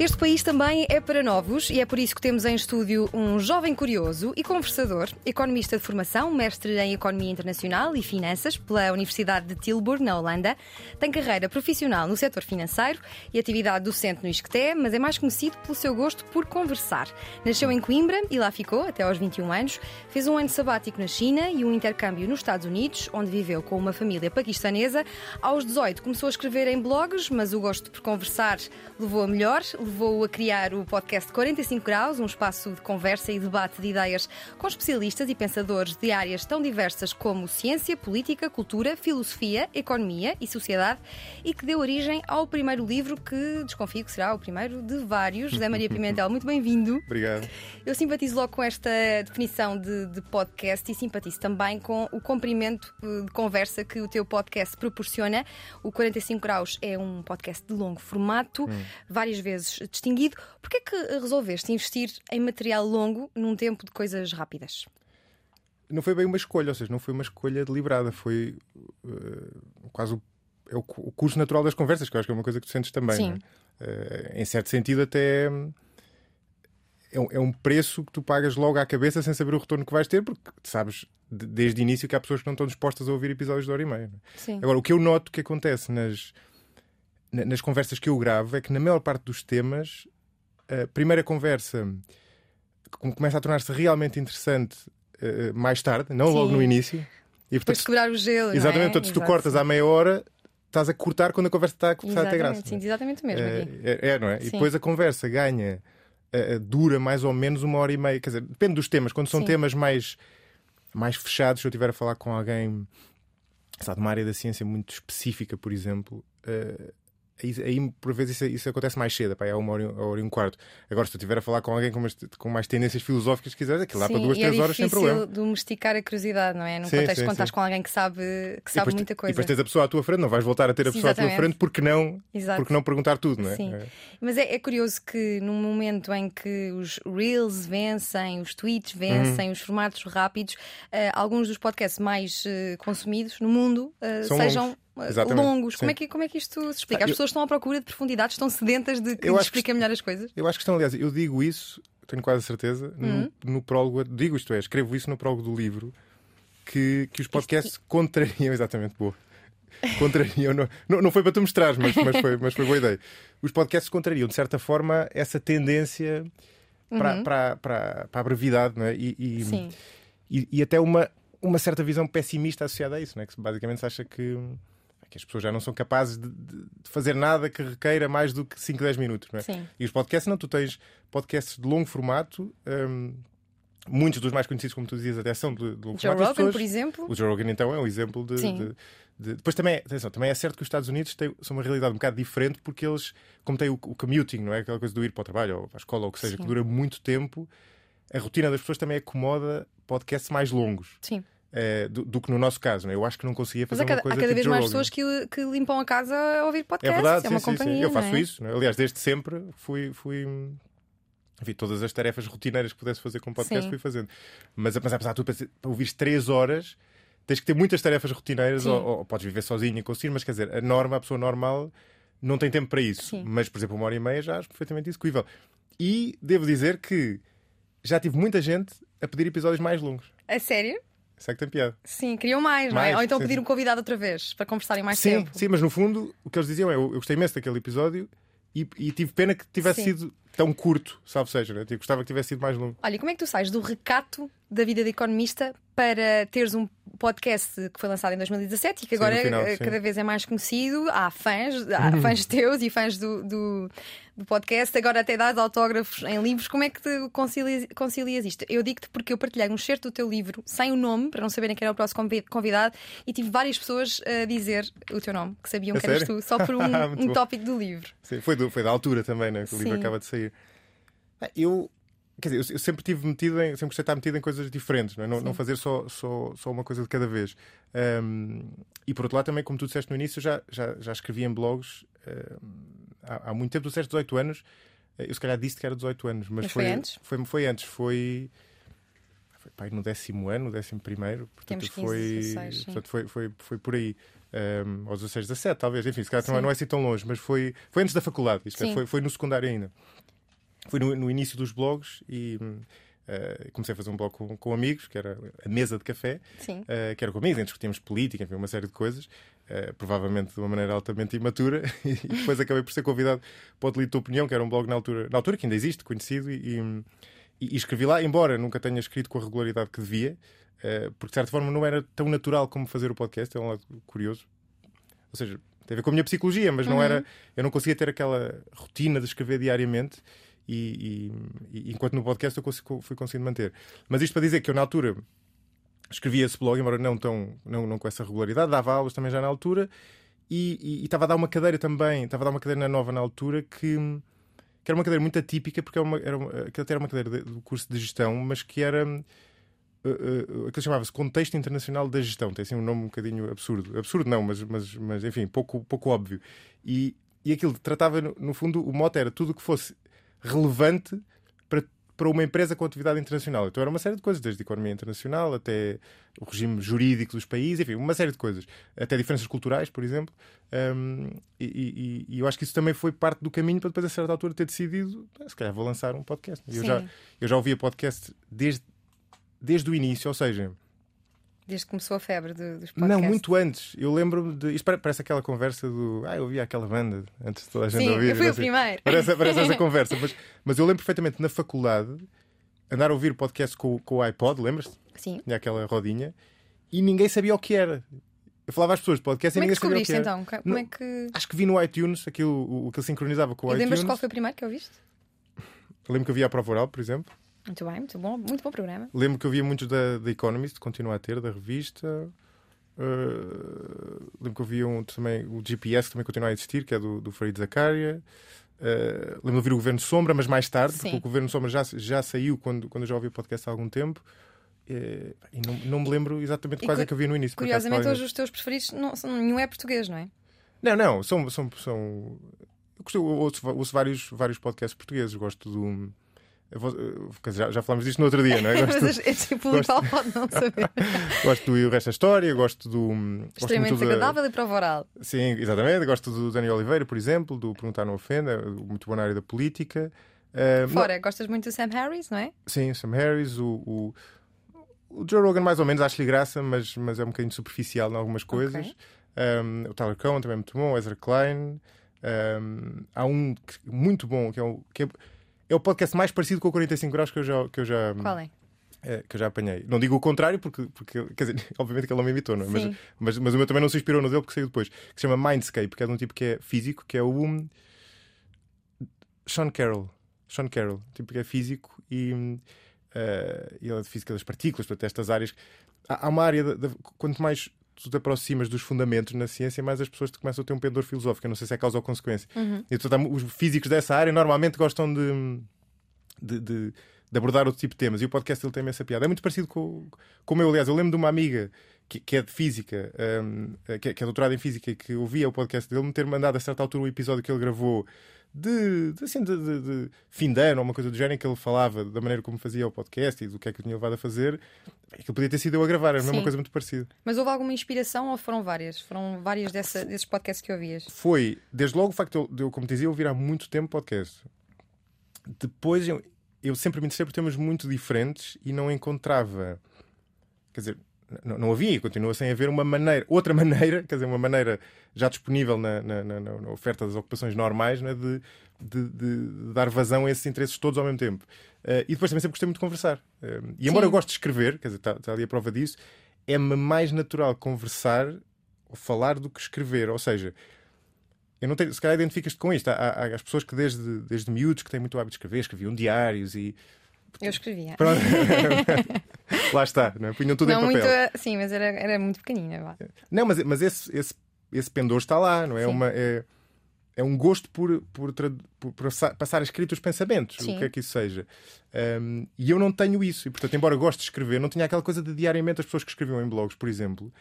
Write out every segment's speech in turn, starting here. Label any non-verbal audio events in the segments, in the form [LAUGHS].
Este país também é para novos e é por isso que temos em estúdio um jovem curioso e conversador, economista de formação, mestre em Economia Internacional e Finanças pela Universidade de Tilburg, na Holanda. Tem carreira profissional no setor financeiro e atividade docente no ISCTE, mas é mais conhecido pelo seu gosto por conversar. Nasceu em Coimbra e lá ficou até aos 21 anos. Fez um ano sabático na China e um intercâmbio nos Estados Unidos, onde viveu com uma família paquistanesa. Aos 18 começou a escrever em blogs, mas o gosto por conversar levou a melhor levou a criar o podcast 45 Graus, um espaço de conversa e debate de ideias com especialistas e pensadores de áreas tão diversas como ciência, política, cultura, filosofia, economia e sociedade, e que deu origem ao primeiro livro que desconfio que será o primeiro de vários. José Maria Pimentel, muito bem-vindo. Obrigado. Eu simpatizo logo com esta definição de, de podcast e simpatizo também com o comprimento eh, de conversa que o teu podcast proporciona. O 45 Graus é um podcast de longo formato, hum. várias vezes distinguido. Porquê é que resolveste investir em material longo num tempo de coisas rápidas? Não foi bem uma escolha, ou seja, não foi uma escolha deliberada, foi uh, quase o, é o, o, curso natural das conversas, que eu acho que é uma coisa que tu sentes também. Sim. Uh, em certo sentido, até é um, é um, preço que tu pagas logo à cabeça sem saber o retorno que vais ter, porque sabes desde o início que há pessoas que não estão dispostas a ouvir episódios de hora e meia. Agora, o que eu noto que acontece nas nas conversas que eu gravo é que na maior parte dos temas a primeira conversa começa a tornar-se realmente interessante uh, mais tarde, não Sim. logo no início. E, portanto, quebrar o gelo. Exatamente, é? portanto, se tu cortas à meia hora, estás a cortar quando a conversa está a começar a ter graça. Sim, exatamente mesmo. É, é, é, não é? Sim. E depois a conversa ganha, uh, dura mais ou menos uma hora e meia. Quer dizer, depende dos temas. Quando são Sim. temas mais, mais fechados, se eu estiver a falar com alguém sabe, de uma área da ciência muito específica, por exemplo, uh, aí, por vezes isso, isso, acontece mais cedo, pá, é uma hora, uma hora e um quarto. Agora, se tu estiver a falar com alguém com mais, com mais tendências filosóficas, quiseres, aquilo lá para duas, é três horas sem problema. É domesticar a curiosidade, não é? Num sim, contexto sim, quando estás com alguém que sabe, que sabe muita coisa. E depois tens a pessoa à tua frente, não vais voltar a ter a pessoa Exatamente. à tua frente porque não, porque não perguntar tudo, não é? Sim. É. Mas é, é, curioso que num momento em que os Reels vencem, os tweets vencem, uhum. os formatos rápidos, uh, alguns dos podcasts mais uh, consumidos no mundo uh, sejam. Longos Exatamente. longos. Como é, que, como é que isto se explica? As ah, pessoas eu... estão à procura de profundidade, estão sedentas de que expliquem melhor as coisas? Eu acho que estão, aliás, eu digo isso, tenho quase a certeza, uhum. no, no prólogo, digo isto é, escrevo isso no prólogo do livro, que, que os podcasts isto... contrariam, [LAUGHS] exatamente, boa. Contrariam, não, não, não foi para tu mostrar, mas, mas, foi, mas foi boa ideia. Os podcasts contrariam, de certa forma, essa tendência para, uhum. para, para, para a brevidade não é? e, e, e, e, até uma, uma certa visão pessimista associada a isso, não é? que basicamente se acha que que as pessoas já não são capazes de, de, fazer nada que requeira mais do que 5, 10 minutos. Não é? Sim. E os podcasts, não, tu tens podcasts de longo formato. Um, muitos dos mais conhecidos, como tu dizias, até são de, de longo Joe formato. Rogan, pessoas, por exemplo. O Joe Rogan, então, é um exemplo de. de, de depois também é, atenção, também é certo que os Estados Unidos têm, são uma realidade um bocado diferente porque eles, como têm o, o commuting, não é? Aquela coisa do ir para o trabalho ou para a escola ou o que seja, Sim. que dura muito tempo, a rotina das pessoas também acomoda podcasts mais longos. Sim. Uh, do, do, que no nosso caso. Né? Eu acho que não conseguia fazer Mas uma coisa há cada tipo vez mais pessoas que, que, limpam a casa a ouvir podcast. É verdade, é sim, uma sim, companhia. Sim. Eu faço é? isso. Né? Aliás, desde sempre fui. fui enfim, todas as tarefas rotineiras que pudesse fazer com podcast sim. fui fazendo. Mas, mas apesar de tudo, para ouvir três horas, tens que ter muitas tarefas rotineiras, ou, ou, podes viver sozinho e conseguir, mas quer dizer, a norma, a pessoa normal, não tem tempo para isso. Mas, por exemplo, uma hora e meia já acho perfeitamente execuível. E devo dizer que já tive muita gente a pedir episódios mais longos. A sério? Isso é que tem piada. Sim, queriam mais, mais não é? Ou então sim, pedir um convidado outra vez para conversarem mais sim, tempo. Sim, mas no fundo o que eles diziam é: eu, eu gostei imenso daquele episódio e, e tive pena que tivesse sim. sido tão curto, salvo seja, né? Eu gostava que tivesse sido mais longo. Olha, como é que tu sais do recato da vida de economista para teres um podcast que foi lançado em 2017 e que agora final, cada vez é mais conhecido? Há fãs, há fãs teus e fãs do, do, do, podcast, agora até dás autógrafos em livros. Como é que te concilias, concilias isto? Eu digo-te porque eu partilhei um certo do teu livro sem o nome, para não saberem quem era o próximo convidado, e tive várias pessoas a dizer o teu nome, que sabiam é que eras tu, só por [LAUGHS] um, um tópico do livro. Sim, foi, do, foi da altura também, né? Que o livro acaba de sair. Eu Quer dizer, eu, eu sempre tive metido em, sempre gostei de estar metido em coisas diferentes, não, é? não, não, fazer só, só, só uma coisa de cada vez. Um, e por outro lado, também, como tu disseste no início, já, já, já escrevi em blogs há, há, muito tempo, tu disseste 18 anos. Eu se calhar disse que era 18 anos, mas, mas foi, foi, antes? Foi, foi antes, foi. foi pai, no décimo ano, no décimo primeiro. Portanto, Temos 15, foi, 16, portanto, foi, foi, foi por aí. Um, aos 16, 17, talvez. Enfim, se calhar não, não é assim tão longe, mas foi, foi antes da faculdade. Isto é, foi, foi no secundário ainda. Foi no, no início dos blogs e. Uh, comecei a fazer um blog com, com, amigos, que era a mesa de café, uh, que era com amigos, discutíamos política, enfim, uma série de coisas, uh, provavelmente de uma maneira altamente imatura, [LAUGHS] e depois acabei por ser convidado para o Delito Opinião, que era um blog na altura, na altura que ainda existe, conhecido, e, e, e escrevi lá, embora nunca tenha escrito com a regularidade que devia, porque de certa forma não era tão natural como fazer o podcast, é um lado curioso. Ou seja, tem a ver com a minha psicologia, mas não Uhum. era, eu não conseguia ter aquela rotina de escrever diariamente. E, e, e, enquanto no podcast eu consigo, fui conseguindo manter. Mas isto para dizer que eu, na altura, escrevia esse blog, embora não, tão, não, não com essa regularidade, dava aulas também já na altura, e, estava a dar uma cadeira também, estava a dar uma cadeira nova na altura que, que era uma cadeira muito atípica, porque era uma, era uma, que até era uma cadeira de, do curso de gestão, mas que era. Uh, uh, chamava-se Contexto Internacional da Gestão, tem assim um nome um bocadinho absurdo. Absurdo não, mas, mas, mas enfim, pouco, pouco óbvio. E, e aquilo tratava, no, no fundo, o mote era tudo o que fosse relevante para, para uma empresa com atividade internacional. Então era uma série de coisas, desde a economia internacional até o regime jurídico dos países, enfim, uma série de coisas. Até diferenças culturais, por exemplo. Um, e, e, e, eu acho que isso também foi parte do caminho para depois, a certa altura, ter decidido, se calhar vou lançar um podcast. Eu já, eu já ouvia podcast desde, desde o início, ou seja. Desde que começou a febre do, dos podcasts. Não, muito antes. Eu lembro-me de. Isto parece aquela conversa do. Ah, eu ouvia aquela banda antes de toda a gente Sim, ouvir. eu fui o primeiro. Parece, parece essa [LAUGHS] conversa. Mas, mas eu lembro perfeitamente na faculdade andar a ouvir podcast com, com o iPod, lembras-te? Sim. Tinha aquela rodinha e ninguém sabia o que era. Eu falava às pessoas de podcast Como e é que ninguém sabia o que descobriste era. então? Como é que. Acho que vi no iTunes aquilo, o que ele sincronizava com o E iTunes. lembras qual foi o primeiro que ouviste? Eu lembro que eu via a prova oral, por exemplo. Muito bem, muito bom, muito bom programa. Lembro que eu via muitos da, da Economist, continua a ter, da revista. Uh, lembro que eu via um, também o GPS, que também continua a existir, que é do, do Farid Zakaria. Uh, lembro de ouvir o Governo Sombra, mas mais tarde, Sim. porque o Governo Sombra já, já saiu quando, quando eu já ouvi o podcast há algum tempo. Uh, e não, não me lembro exatamente quais é que eu vi no início. acaso, Curiosamente, hoje os teus preferidos não, nenhum é português, não é? Não, não, são. são, são... Eu, gosto, eu ouço, ouço vários, vários podcasts portugueses. Gosto do. Vou- já, já falámos disto no outro dia, não é? [LAUGHS] Gosto, Mas esse público pode não saber. [LAUGHS] gosto do E o Resto da História, gosto do. gosto Extremamente muito da- desagradável e prova oral. Sim, exatamente. Gosto do Daniel Oliveira, por exemplo, do Perguntar Não Ofenda, muito bom na área da política. Não- Fora, gostas muito do Sam Harris, não é? sim, Sam Harris, o, o, o Joe Rogan, mais ou menos, acho-lhe graça, mas, mas é um bocadinho superficial em algumas coisas. Ok. Um, o Tyler Cohen também é muito bom, o Ezra Klein. Um, há um que- muito bom que é o, que é, é o podcast mais parecido com o 45 graus que eu já, que eu já, Qual é? é, que eu já apanhei. Não digo o contrário, porque, porque quer dizer, [LAUGHS] obviamente que ele não me imitou, não é? Mas, mas, mas o meu também não se inspirou no dele porque saiu depois. Que se chama Mindscape, que é de um tipo que é físico, que é o um, Sean Carroll. Sean Carroll, tipo que é físico e, e ele é de física das partículas, portanto, estas áreas. Há, há uma área, de, de- quanto mais tu te aproximas dos fundamentos na ciência, mais as pessoas te começam a ter um pendor filosófico. Eu não sei se é causa ou consequência. Mu- os físicos dessa área normalmente gostam de, de, de- de abordar outro tipo de temas. E o podcast ele tem essa piada. É muito parecido com, com o meu, aliás. Eu lembro de uma amiga que, que é de física, hum, que, é- que é doutorada em física, e que ouvia o podcast dele, me ter mandado a certa altura o episódio que ele gravou de, de, assim, de, de- de fim de ano, ou uma coisa do género, em que ele falava da maneira como fazia o podcast e do que é que o tinha levado a fazer. Aquilo podia ter sido eu a gravar, era a mesma Sim. coisa muito parecida. Mas houve alguma inspiração ou foram várias? Foram várias dessa- desses podcasts que ouvias? foi, desde logo, o facto de eu- de eu, como te dizia, ouvir há muito tempo podcast. Depois, eu, eu sempre me interessei por temas muito diferentes e não encontrava. Quer dizer, não, não havia e continua sem haver uma maneira, outra [LAUGHS] maneira, quer dizer, uma maneira já disponível na, na, na- na- oferta das ocupações normais né, de, de- de dar vazão a esses interesses todos ao mesmo tempo. Eh, e depois também sempre gostei muito de conversar. Eh, e embora Sim. eu goste de escrever, quer dizer, está, está ali a prova disso, é-me mais natural conversar ou falar do que escrever. Ou seja, eu não tenho, se calhar identificas-te com isto. Há, há- há as pessoas que desde, desde miúdos que têm muito hábito de escrever, escreviam diários e. Eu escrevia. Pronto. [LAUGHS] [LAUGHS] Lá está, não é? punham tudo não em papel. muito. Sim, mas era, era muito pequenina. vá. Não, mas, mas esse, esse, esse pendor está lá, não é? Sim. Uma, é, é um gosto por, por, por, por passar a escrito os pensamentos, Sim. o que é que isso seja. Um, e eu não tenho isso, e portanto, embora goste de escrever, não tinha aquela coisa de diariamente as pessoas que escreviam em blogs, por exemplo,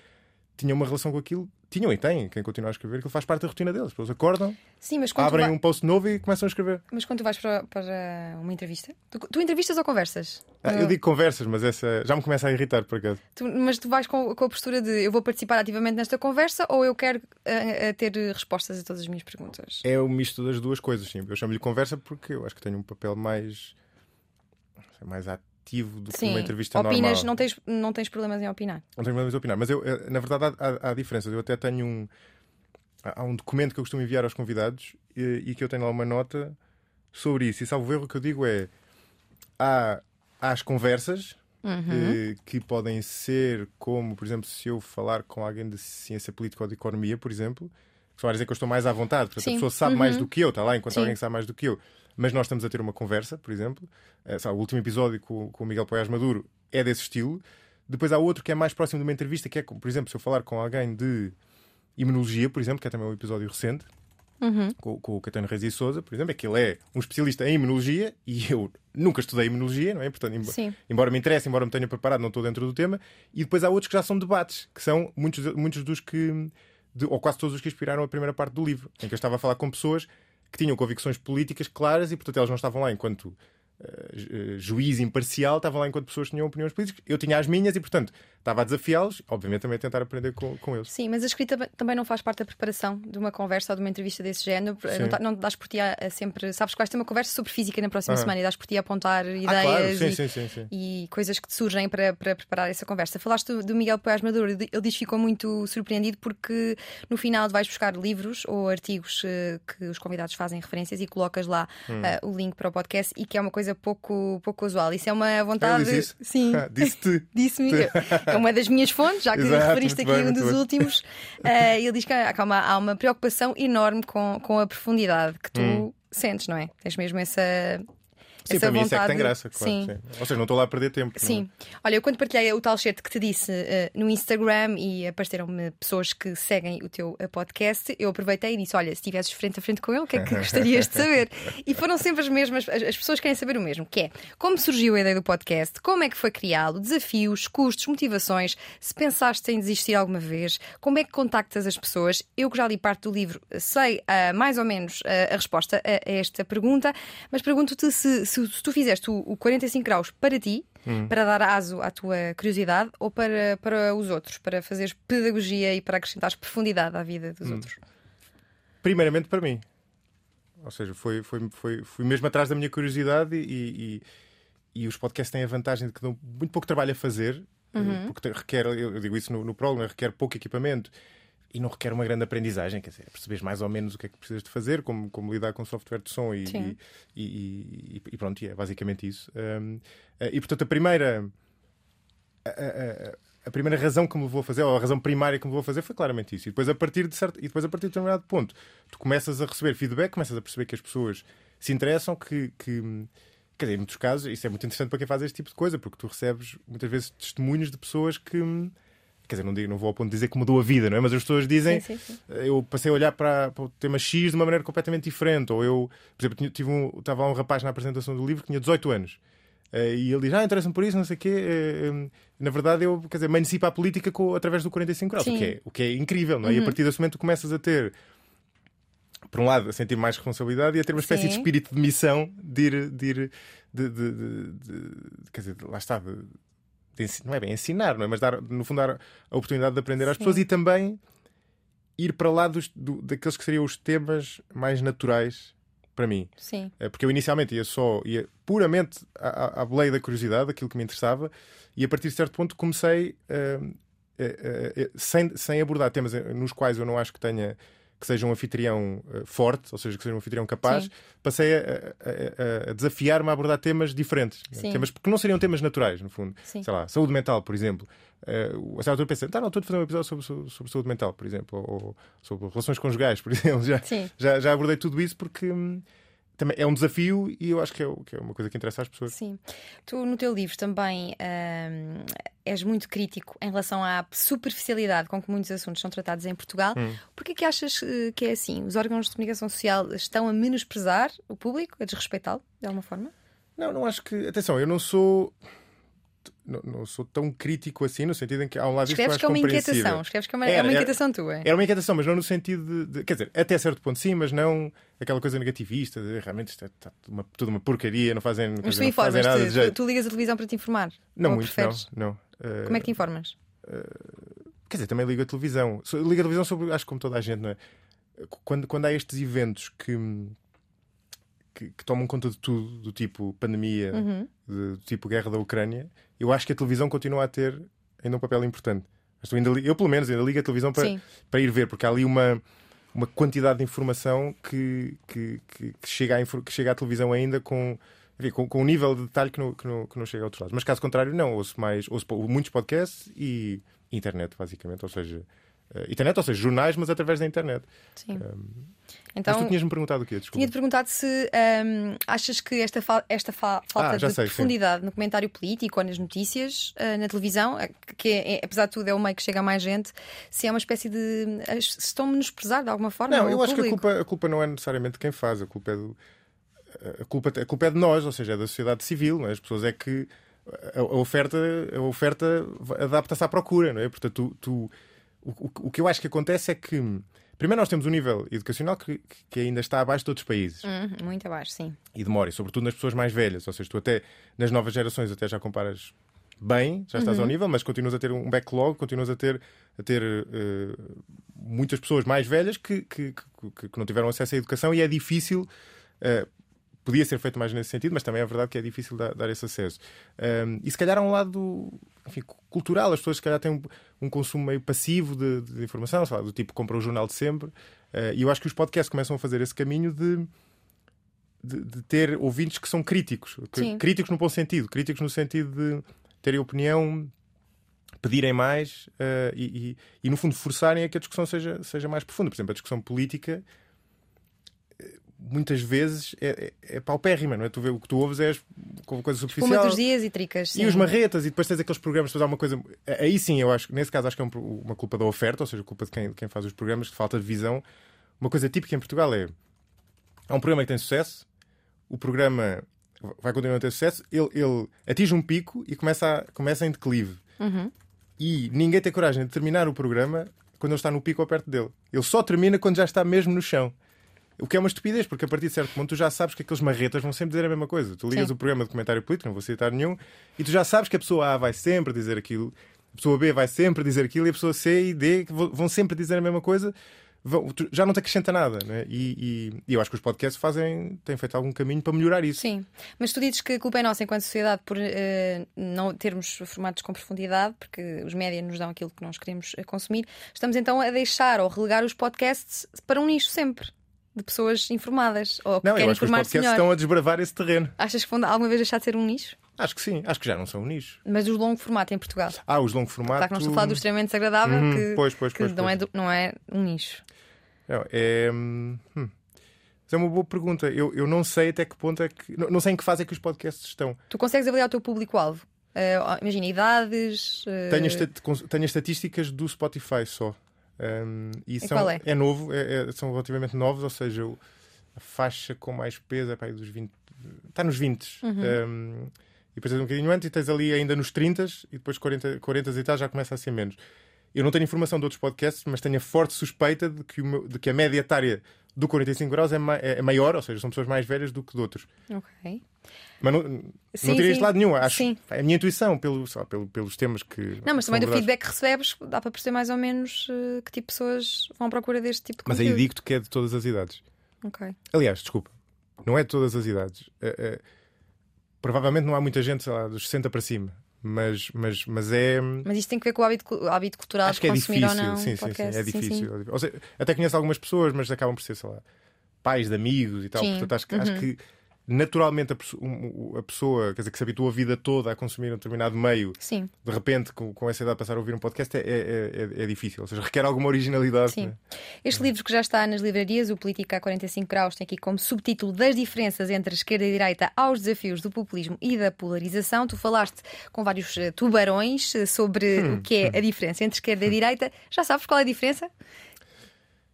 tinham uma relação com aquilo, tinham e têm, quem continua a escrever, aquilo faz parte da rotina deles. Pessoas acordam, Sim, abrem vai- um post novo e começam a escrever. mas quando tu vais para, para uma entrevista, tu, tu entrevistas ou conversas? Ah, No- eu digo conversas, mas essa já me começa a irritar por acaso. Tu- mas tu vais com, com a postura de eu vou participar ativamente nesta conversa ou eu quero eh, eh, ter respostas a todas as minhas perguntas? É o misto das duas coisas, sim. Eu chamo-lhe conversa porque eu acho que tenho um papel mais, sei, mais ativo do que Sim, uma entrevista opinas, normal. não tens, não tens problemas em opinar. Não tenho problemas de opinar, mas eu, eh, na verdade há, há, há diferenças. Eu até tenho um. Há um documento que eu costumo enviar aos convidados e, e que eu tenho lá uma nota sobre isso. E salvo erro, o que eu digo é. Há, há as conversas eh, que podem ser como, por exemplo, se eu falar com alguém de ciência política ou de economia, por exemplo, que só vai dizer que eu estou mais à vontade. Portanto, Sim. a pessoa sabe mais Uhum. do que eu, está lá, enquanto Sim. alguém que sabe mais do que eu. Mas nós estamos a ter uma conversa, por exemplo. Eh, sabe, o último episódio com, com o Miguel Poiás Maduro é desse estilo. Depois há outro que é mais próximo de uma entrevista, que é, por exemplo, se eu falar com alguém de imunologia, por exemplo, que é também um episódio recente, Uhum. com, com o Caetano Reis e Souza, por exemplo, é que ele é um especialista em imunologia e eu nunca estudei imunologia, não é? Portanto, embo- Sim. embora me interesse, embora me tenha preparado, não estou dentro do tema. E depois há outros que já são debates, que são muitos, muitos dos que, de- ou quase todos os que inspiraram a primeira parte do livro, em que eu estava a falar com pessoas que tinham convicções políticas claras e, portanto, elas não estavam lá enquanto eh, juiz imparcial, estavam lá enquanto pessoas tinham opiniões políticas. Eu tinha as minhas e, portanto, estava a desafiá-los, obviamente também a tentar aprender com, com eles. Sim, mas a escrita também não faz parte da preparação de uma conversa ou de uma entrevista desse género. Sim. Não, tá- não dás por ti a, a sempre. Sabes que vais ter uma conversa sobre física na próxima Ah. semana e dás por ti a apontar Ah, ideias claro, sim, e, sim, e coisas que te surgem para, para preparar essa conversa. Falaste do, do Miguel Poiás Maduro, ele diz que ficou muito surpreendido porque no final vais buscar livros ou artigos eh, que os convidados fazem referências e colocas lá Hum. eh, o link para o podcast e que é uma coisa pouco, pouco usual. Isso é uma vontade. Ah, eu disse isso? Sim. [LAUGHS] Disse-te. [LAUGHS] Disse-me, [LAUGHS] é uma das minhas fontes, já que Exato, referiste aqui bem, um dos bem. últimos. [LAUGHS] eh, ele diz que há há uma, há uma preocupação enorme com, com a profundidade que tu Hum. sentes, não é? Tens mesmo essa. Sim, para mim isso é que tem graça, claro. Sim. sim. Ou seja, não estou lá a perder tempo. não é? Sim. Olha, eu quando partilhei o tal certo que te disse eh, no Instagram e apareceram-me pessoas que seguem o teu eh, podcast, eu aproveitei e disse: Olha, se estivesses frente a frente com ele, o que é que [LAUGHS] gostarias de saber? E foram sempre as mesmas, as, as pessoas querem saber o mesmo, que é como surgiu a ideia do podcast, como é que foi criado, desafios, custos, motivações, se pensaste em desistir alguma vez, como é que contactas as pessoas. Eu que já li parte do livro, sei ah, mais ou menos ah, a resposta a, a esta pergunta, mas pergunto-te se, se, se tu fizeste o, o 45 graus para ti, para dar aso à tua curiosidade, ou para, para os outros, para fazeres pedagogia e para acrescentares profundidade à vida dos outros. Primeiramente para mim. Ou seja, foi, foi, foi, fui mesmo atrás da minha curiosidade e, e, e os podcasts têm a vantagem de que dão muito pouco trabalho a fazer, eh, porque te- requer, eu digo isso no, no prólogo, né, requer pouco equipamento e não requer uma grande aprendizagem, quer dizer, perceberes mais ou menos o que é que precisas de fazer, como, como lidar com software de som e, e, e- e- pronto, e é basicamente isso. Um, eh, e portanto, a primeira. a- a- a- a primeira razão que me levou a fazer, ou a razão primária que me levou a fazer, foi claramente isso. E depois, a partir de certo, e depois, a partir de determinado ponto, tu começas a receber feedback, começas a perceber que as pessoas se interessam, que, que quer dizer, em muitos casos, isso é muito interessante para quem faz este tipo de coisa, porque tu recebes muitas vezes testemunhos de pessoas que. Quer dizer, não, digo, não vou ao ponto de dizer que mudou a vida, não é? Mas as pessoas dizem Sim, sim, sim. eu passei a olhar para, para o tema X de uma maneira completamente diferente. Ou eu, por exemplo, tive um, estava um rapaz na apresentação do livro que tinha 18 anos. Eh, e ele diz: Ah, interessa-me por isso, não sei o quê. Eh, eh, na verdade, eu quer dizer, me à política com, através do 45 graus, o que, é, o que é incrível, não é? E a partir desse momento tu começas a ter, por um lado, a sentir mais responsabilidade e a ter uma espécie de Sim. espírito de missão de ir. De ir de, de- de- de- quer dizer, lá está. De, de não é bem ensinar, não é? Mas dar, no fundo, dar a oportunidade de aprender às Sim. pessoas e também ir para lá dos, do- daqueles que seriam os temas mais naturais para mim. Sim. Eh, Porque eu inicialmente ia só, ia puramente à, à- boleia da curiosidade, aquilo que me interessava, e a partir de certo ponto comecei, eh, eh, eh, sem, sem abordar temas nos quais eu não acho que tenha que seja um anfitrião eh, forte, ou seja, que seja um anfitrião capaz, Sim. passei a, a- a- desafiar-me a abordar temas diferentes. né? Temas que não seriam temas naturais, no fundo. Sim. Sei lá, saúde mental, por exemplo. Uh, a certa altura pensei, está na altura de fazer um episódio sobre, sobre, sobre saúde mental, por exemplo, ou, ou sobre relações conjugais, [LAUGHS] por exemplo. Já, já, já abordei tudo isso porque hum, também é um desafio e eu acho que é, que é uma coisa que interessa às pessoas. Sim. Tu, no teu livro, também hum, és muito crítico em relação à superficialidade com que muitos assuntos são tratados em Portugal. Hum. Porquê que achas eh, que é assim? Os órgãos de comunicação social estão a menosprezar o público, a desrespeitá-lo, de alguma forma? Não, não acho que. Atenção, eu não sou não, não, sou tão crítico assim, no sentido em que há um lado Escreves que é uma inquietação, escreves que é uma, era, é uma inquietação tua. Era uma inquietação, mas não no sentido de, de, Quer dizer, até certo ponto sim, mas não aquela coisa negativista de realmente isto é tá, uma, tudo uma porcaria, não fazem, mas tu não fazem nada. Tu, tu, ligas a televisão para te informar? Não muito, preferes? não. não. Uh, Como é que te informas? Uh, quer dizer, também ligo a televisão. Ligo a televisão sobre, acho que como toda a gente, não é? Quando, quando há estes eventos que que, que, tomam conta de tudo, do tipo pandemia, uhum. de, do tipo guerra da Ucrânia, eu acho que a televisão continua a ter ainda um papel importante. Ainda, eu, pelo menos, ainda ligo a televisão para, para ir ver, porque há ali uma, uma quantidade de informação que, que, que, que chega, à, que chega à televisão ainda com, enfim, com, com um nível de detalhe que não, que, não, que não chega a outros lados. Mas caso contrário, não. Ouço, mais, ouço muitos podcasts e internet, basicamente. Ou seja, internet, ou seja, jornais, mas através da internet. Sim. Um, então, mas tu tinhas-me perguntado o quê? Desculpa. Tinha-te perguntado se um, achas que esta, fa esta fa falta ah, de sei, profundidade sim. no comentário político ou nas notícias, uh, na televisão, eh, que é, apesar de tudo é o meio que chega a mais gente, se é uma espécie de. se estão menosprezar de alguma forma? Não, eu acho público? que a culpa, a culpa não é necessariamente de quem faz, a culpa é do. A culpa, a culpa é de nós, ou seja, é da sociedade civil, é? as pessoas é que a, a oferta, a oferta adapta-se à procura, não é? Portanto, tu, tu o, o, que eu acho que acontece é que, primeiro, nós temos um nível educacional que, que ainda está abaixo de outros países. Uhum, muito abaixo, sim. E demora, e sobretudo nas pessoas mais velhas. Ou seja, tu até nas novas gerações até já comparas bem, já estás uhum. ao nível, mas continuas a ter um backlog, continuas a ter, a ter uh, muitas pessoas mais velhas que, que, que, que, não tiveram acesso à educação e é difícil. Uh, podia ser feito mais nesse sentido, mas também é verdade que é difícil dar, dar esse acesso. Um, e se calhar há um lado enfim, cultural, as pessoas se calhar têm um, um consumo meio passivo de, de informação, lá, do tipo compra o jornal de sempre. Uh, e eu acho que os podcasts começam a fazer esse caminho de, de, de ter ouvintes que são críticos. Que, críticos no bom sentido, críticos no sentido de terem opinião pedirem mais uh, e, e, e, no fundo, forçarem a que a discussão seja, seja mais profunda. Por exemplo, a discussão política muitas vezes é, é, é paupérrima, não é? Tu vê, o que tu ouves é coisa superficial. Espuma dias e tricas. Sim. E os marretas, e depois tens aqueles programas, depois há uma coisa. Aí sim, eu acho, nesse caso, acho que é um, uma culpa da oferta, ou seja, culpa de quem, de quem faz os programas, de falta de visão. Uma coisa típica em Portugal é. Há um programa que tem sucesso, o programa vai continuar a ter sucesso, ele, ele atinge um pico e começa, a, começa em declive. Uhum. E ninguém tem coragem de terminar o programa quando ele está no pico ou perto dele. Ele só termina quando já está mesmo no chão. O que é uma estupidez, porque a partir de certo ponto tu já sabes que aqueles marretas vão sempre dizer a mesma coisa. Tu ligas Sim. o programa de comentário político, não vou citar nenhum, e tu já sabes que a pessoa A vai sempre dizer aquilo, a pessoa B vai sempre dizer aquilo, e a pessoa C e D vão sempre dizer a mesma coisa. Já não te acrescenta nada, né? e, e, e, eu acho que os podcasts fazem, têm feito algum caminho para melhorar isso. Sim, mas tu dizes que a culpa é nossa enquanto sociedade por uh, não termos formatos com profundidade, porque os médias nos dão aquilo que nós queremos eh, consumir. Estamos então a deixar ou relegar os podcasts para um nicho sempre de pessoas informadas ou que não, querem informar-se melhor. estão a desbravar esse terreno. Achas que vão alguma vez deixar de ser um nicho? Acho que sim, acho que já não são um nicho. Mas os longo formato em Portugal? Ah, os longo formato. Claro que não estou a falar do extremamente desagradável, uhum, que, pois, pois, que pois, não, pois. É, não é um nicho. Não, é. Hum, é uma boa pergunta. Eu, eu não sei até que ponto é que. Não, não sei em que fase é que os podcasts estão. Tu consegues avaliar o teu público-alvo? Uh, imagina, idades. Uh... Tenho, tenho as estatísticas do Spotify só. Um, e, e são, é? é novo, é, é, são relativamente novos, ou seja, a faixa com mais peso é para dos 20. Está nos 20. Uhum. Um, e depois tens um bocadinho antes e tens ali ainda nos 30 e depois 40, 40 e tal já começa a ser menos. Eu não tenho informação de outros podcasts, mas tenho a forte suspeita de que, meu, de que a média etária do 45 graus é, ma é, maior, ou seja, são pessoas mais velhas do que de outros. Ok. Mas não, sim, não teria este lado nenhum. Acho, sim. É a minha intuição, pelo, pelo, pelos temas que. Não, mas também do feedback que recebes, dá para perceber mais ou menos uh, que tipo de pessoas vão à procura deste tipo de Mas aí digo-te que é de todas as idades. Ok. Aliás, desculpa, não é de todas as idades. É, é, provavelmente não há muita gente, sei lá, dos 60 para cima. Mas, mas, mas é. Mas isto tem que ver com o hábito, hábito cultural Acho que é difícil, sim, sim, sim, é difícil. Sim, Seja, até conheço algumas pessoas, mas acabam por ser, sei lá, pais de amigos e tal. Portanto, acho, uhum. acho que naturalmente a, pessoa quer dizer, que se habituou a vida toda a consumir um determinado meio, Sim. de repente, com, com essa idade, passar a ouvir um podcast é, é, é, é difícil. Ou seja, requer alguma originalidade. Sim. Né? Este livro que já está nas livrarias, o Política a 45 Graus, tem aqui como subtítulo das diferenças entre a esquerda e a direita aos desafios do populismo e da polarização. Tu falaste com vários eh, tubarões eh, sobre hum, o que é hum. a diferença entre esquerda e direita. Já sabes qual é a diferença?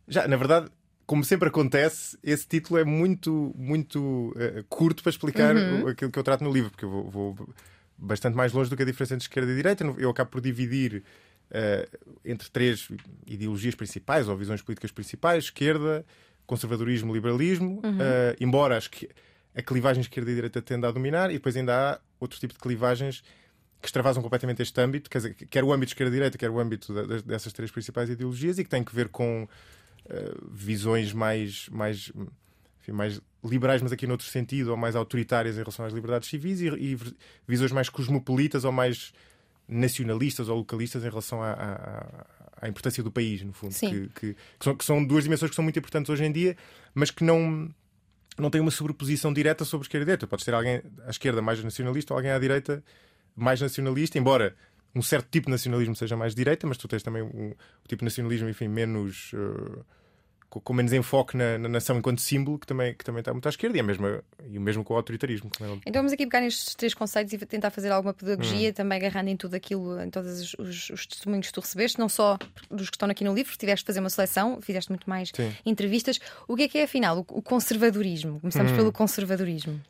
Já, na verdade, como sempre acontece, esse título é muito, muito uh, curto para explicar uhum. aquilo que eu trato no livro, porque eu vou, vou, bastante mais longe do que a diferença entre esquerda e direita. Eu acabo por dividir uh, entre três ideologias principais ou visões políticas principais: esquerda, conservadorismo, liberalismo. Uhum. Uh, embora acho que a clivagem esquerda e direita tenda a dominar, e depois ainda há outro tipo de clivagens que extravasam completamente este âmbito, quer dizer, quer o âmbito esquerda-direita, quer o âmbito dessas três principais ideologias, e que tem que ver com eh, visões mais, mais, enfim, mais liberais, mas aqui noutro sentido, ou mais autoritárias em relação às liberdades civis, e, e visões mais cosmopolitas ou mais nacionalistas ou localistas em relação à, à, à importância do país, no fundo. Que, que, que, são, que são duas dimensões que são muito importantes hoje em dia, mas que não não tem uma sobreposição direta sobre esquerda e direita. Pode ser alguém à esquerda mais nacionalista ou alguém à direita mais nacionalista, embora um certo tipo de nacionalismo seja mais direita, mas tu tens também um, um tipo de nacionalismo, enfim, menos. Uh, com, menos enfoque na, na, nação enquanto símbolo, que também, que também está muito à esquerda, e, é mesmo, e o mesmo com o autoritarismo. É então vamos aqui pegar nestes três conceitos e tentar fazer alguma pedagogia, hum. também agarrando em tudo aquilo, em todos os, os, os, testemunhos que tu recebeste, não só dos que estão aqui no livro, tiveste de fazer uma seleção, fizeste muito mais Sim. entrevistas. O que é que é, afinal, o, o conservadorismo? Começamos hum. pelo conservadorismo.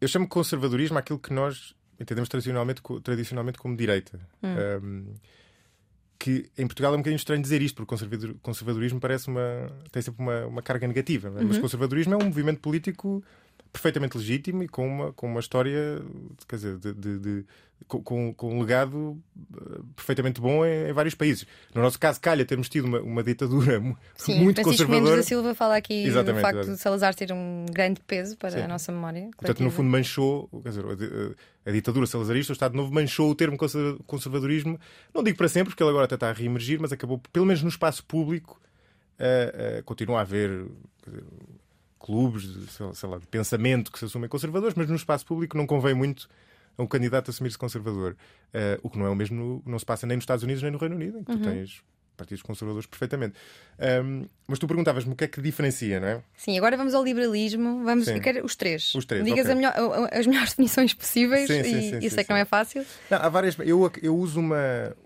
Eu chamo conservadorismo aquilo que nós entendemos tradicionalmente, tradicionalmente como direita. Hum. Um, que em Portugal é um bocadinho estranho dizer isto, porque conservadorismo parece uma. tem sempre uma, uma carga negativa. É? Uhum. Mas conservadorismo é um movimento político perfeitamente legítimo e com uma, com uma história, quer dizer, de, de, de com, com um legado eh, perfeitamente bom em, em, vários países. No nosso caso, calha termos tido uma, uma ditadura [LAUGHS] Sim, muito Francisco conservadora. Mendes da Silva fala aqui exatamente, do facto exatamente. de Salazar ter um grande peso para Sim. a nossa memória. Portanto, no fundo, manchou, quer dizer, a, a, ditadura salazarista, o Estado Novo manchou o termo conservadorismo, não digo para sempre, porque ele agora até está a reemergir, mas acabou, pelo menos no espaço público, uh, uh, continua a haver. Dizer, clubes de, sei lá, de pensamento que se assumem conservadores, mas no espaço público não convém muito a um candidato assumir-se conservador. Uh, o que não é o mesmo, não se passa nem nos Estados Unidos nem no Reino Unido, em que uhum. tu tens partidos conservadores perfeitamente. Um, mas tu perguntavas-me o que é que diferencia, não é? Sim, agora vamos ao liberalismo, vamos sim. quero os três. Os três. Digas okay. melhor, as melhores [LAUGHS] definições possíveis sim, sim, e, sim, e sei que não é fácil. Não, há várias. Eu, eu uso uma,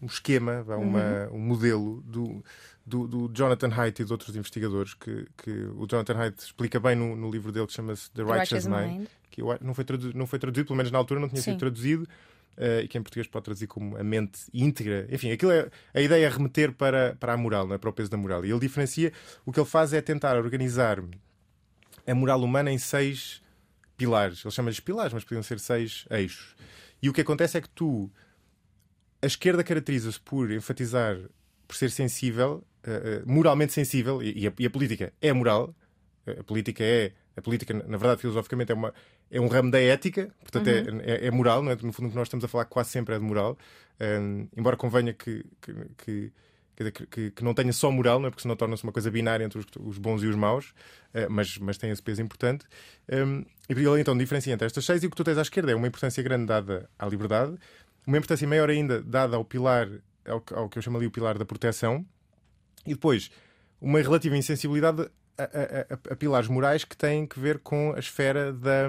um esquema, uma, uhum. um modelo do do, do, Jonathan Haidt e de outros investigadores, que, que o Jonathan Haidt explica bem no, no livro dele que chama-se The Righteous, Mind, Mind, que não, foi não foi traduzido, pelo menos na altura não tinha Sim. sido traduzido, uh, e que em português pode traduzir como a mente íntegra. Enfim, aquilo é, a ideia é remeter para, para a moral, não é? para o peso da moral. E ele diferencia, o que ele faz é tentar organizar a moral humana em seis pilares. Ele chama-lhes pilares, mas podiam ser seis eixos. E o que acontece é que tu. A esquerda caracteriza-se por enfatizar, por ser sensível moralmente sensível, e, a, e, a, política é moral, a política é. A política, na verdade, filosoficamente, é, uma, é um ramo da ética, portanto, é, uhum. é, é, moral, não é? no fundo, o que nós estamos a falar quase sempre é de moral, um, embora convenha que, que, que que, que, não tenha só moral, não é? porque senão torna-se uma coisa binária entre os, os bons e os maus, uh, mas, mas tem esse peso importante. Um, e ele então diferencia entre estas seis e o que tu tens à esquerda é uma importância grande dada à liberdade, uma importância maior ainda dada ao pilar, ao, ao que eu chamo ali o pilar da proteção, e depois, uma relativa insensibilidade a, a, a, a, pilares morais que têm que ver com a esfera da,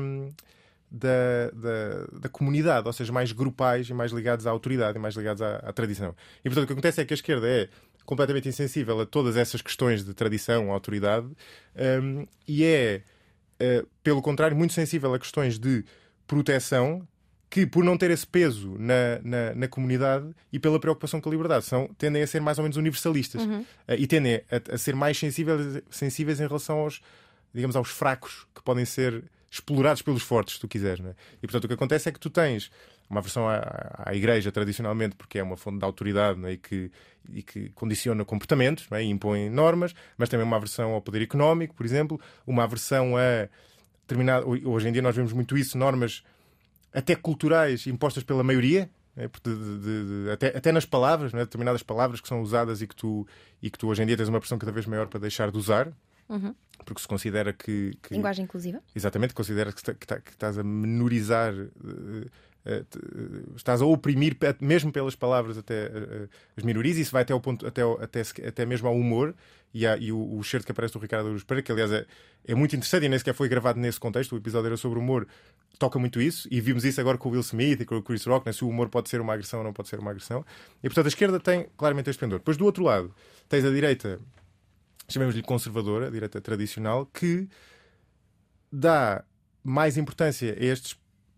da, da, da, comunidade, ou seja, mais grupais e mais ligados à autoridade e mais ligados à, à, tradição. E portanto, o que acontece é que a esquerda é completamente insensível a todas essas questões de tradição, autoridade, um, e é, uh, pelo contrário, muito sensível a questões de proteção que, por não ter esse peso na, na, na, comunidade e pela preocupação com a liberdade, são, tendem a ser mais ou menos universalistas uhum. uh, e tendem a, a, ser mais sensíveis, sensíveis em relação aos, digamos, aos fracos que podem ser explorados pelos fortes, se tu quiseres. É? E portanto, o que acontece é que tu tens uma versão à, à igreja, tradicionalmente, porque é uma fonte de autoridade é? e, que, e que condiciona comportamentos é? e impõe normas, mas também uma aversão ao poder económico, por exemplo, uma aversão a determinado. Hoje em dia nós vemos muito isso, normas até culturais impostas pela maioria, é, de, de, de, até, até, nas palavras, é? determinadas palavras que são usadas e que, tu, e que tu hoje em dia tens uma pressão cada vez maior para deixar de usar. Uhum. Porque se considera que. que Linguagem inclusiva. Exatamente, considera que, que, que estás a menorizar. Uh, estás a oprimir mesmo pelas palavras até uh, as minorias isso vai até ao ponto até, até, até mesmo ao humor e, há, e o, o certo que aparece do Ricardo Aruz Pereira que aliás é, é muito interessante e nem sequer foi gravado nesse contexto o episódio era sobre humor toca muito isso e vimos isso agora com o Will Smith e com o Chris Rock né? se o humor pode ser uma agressão ou não pode ser uma agressão e portanto a esquerda tem claramente este pendor depois do outro lado tens a direita chamemos-lhe conservadora, a direita tradicional que dá mais importância a estes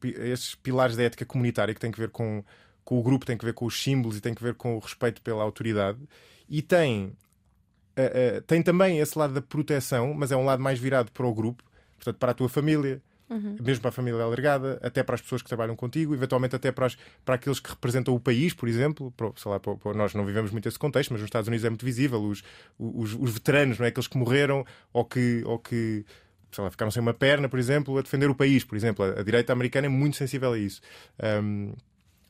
estes pilares da ética comunitária que têm que ver com, com o grupo, tem que ver com os símbolos e tem que ver com o respeito pela autoridade. E tem, uh, uh, tem também esse lado da proteção, mas é um lado mais virado para o grupo, portanto, para a tua família, Uhum. mesmo para a família alargada, até para as pessoas que trabalham contigo, eventualmente até para, as, para aqueles que representam o país, por exemplo. Para, lá, para, para, nós não vivemos muito esse contexto, mas nos Estados Unidos é muito visível. Os, os, os veteranos, não é? aqueles que morreram ou que, ou que sei lá, ficaram sem uma perna, por exemplo, a defender o país, por exemplo. A, a direita americana é muito sensível a isso. Um,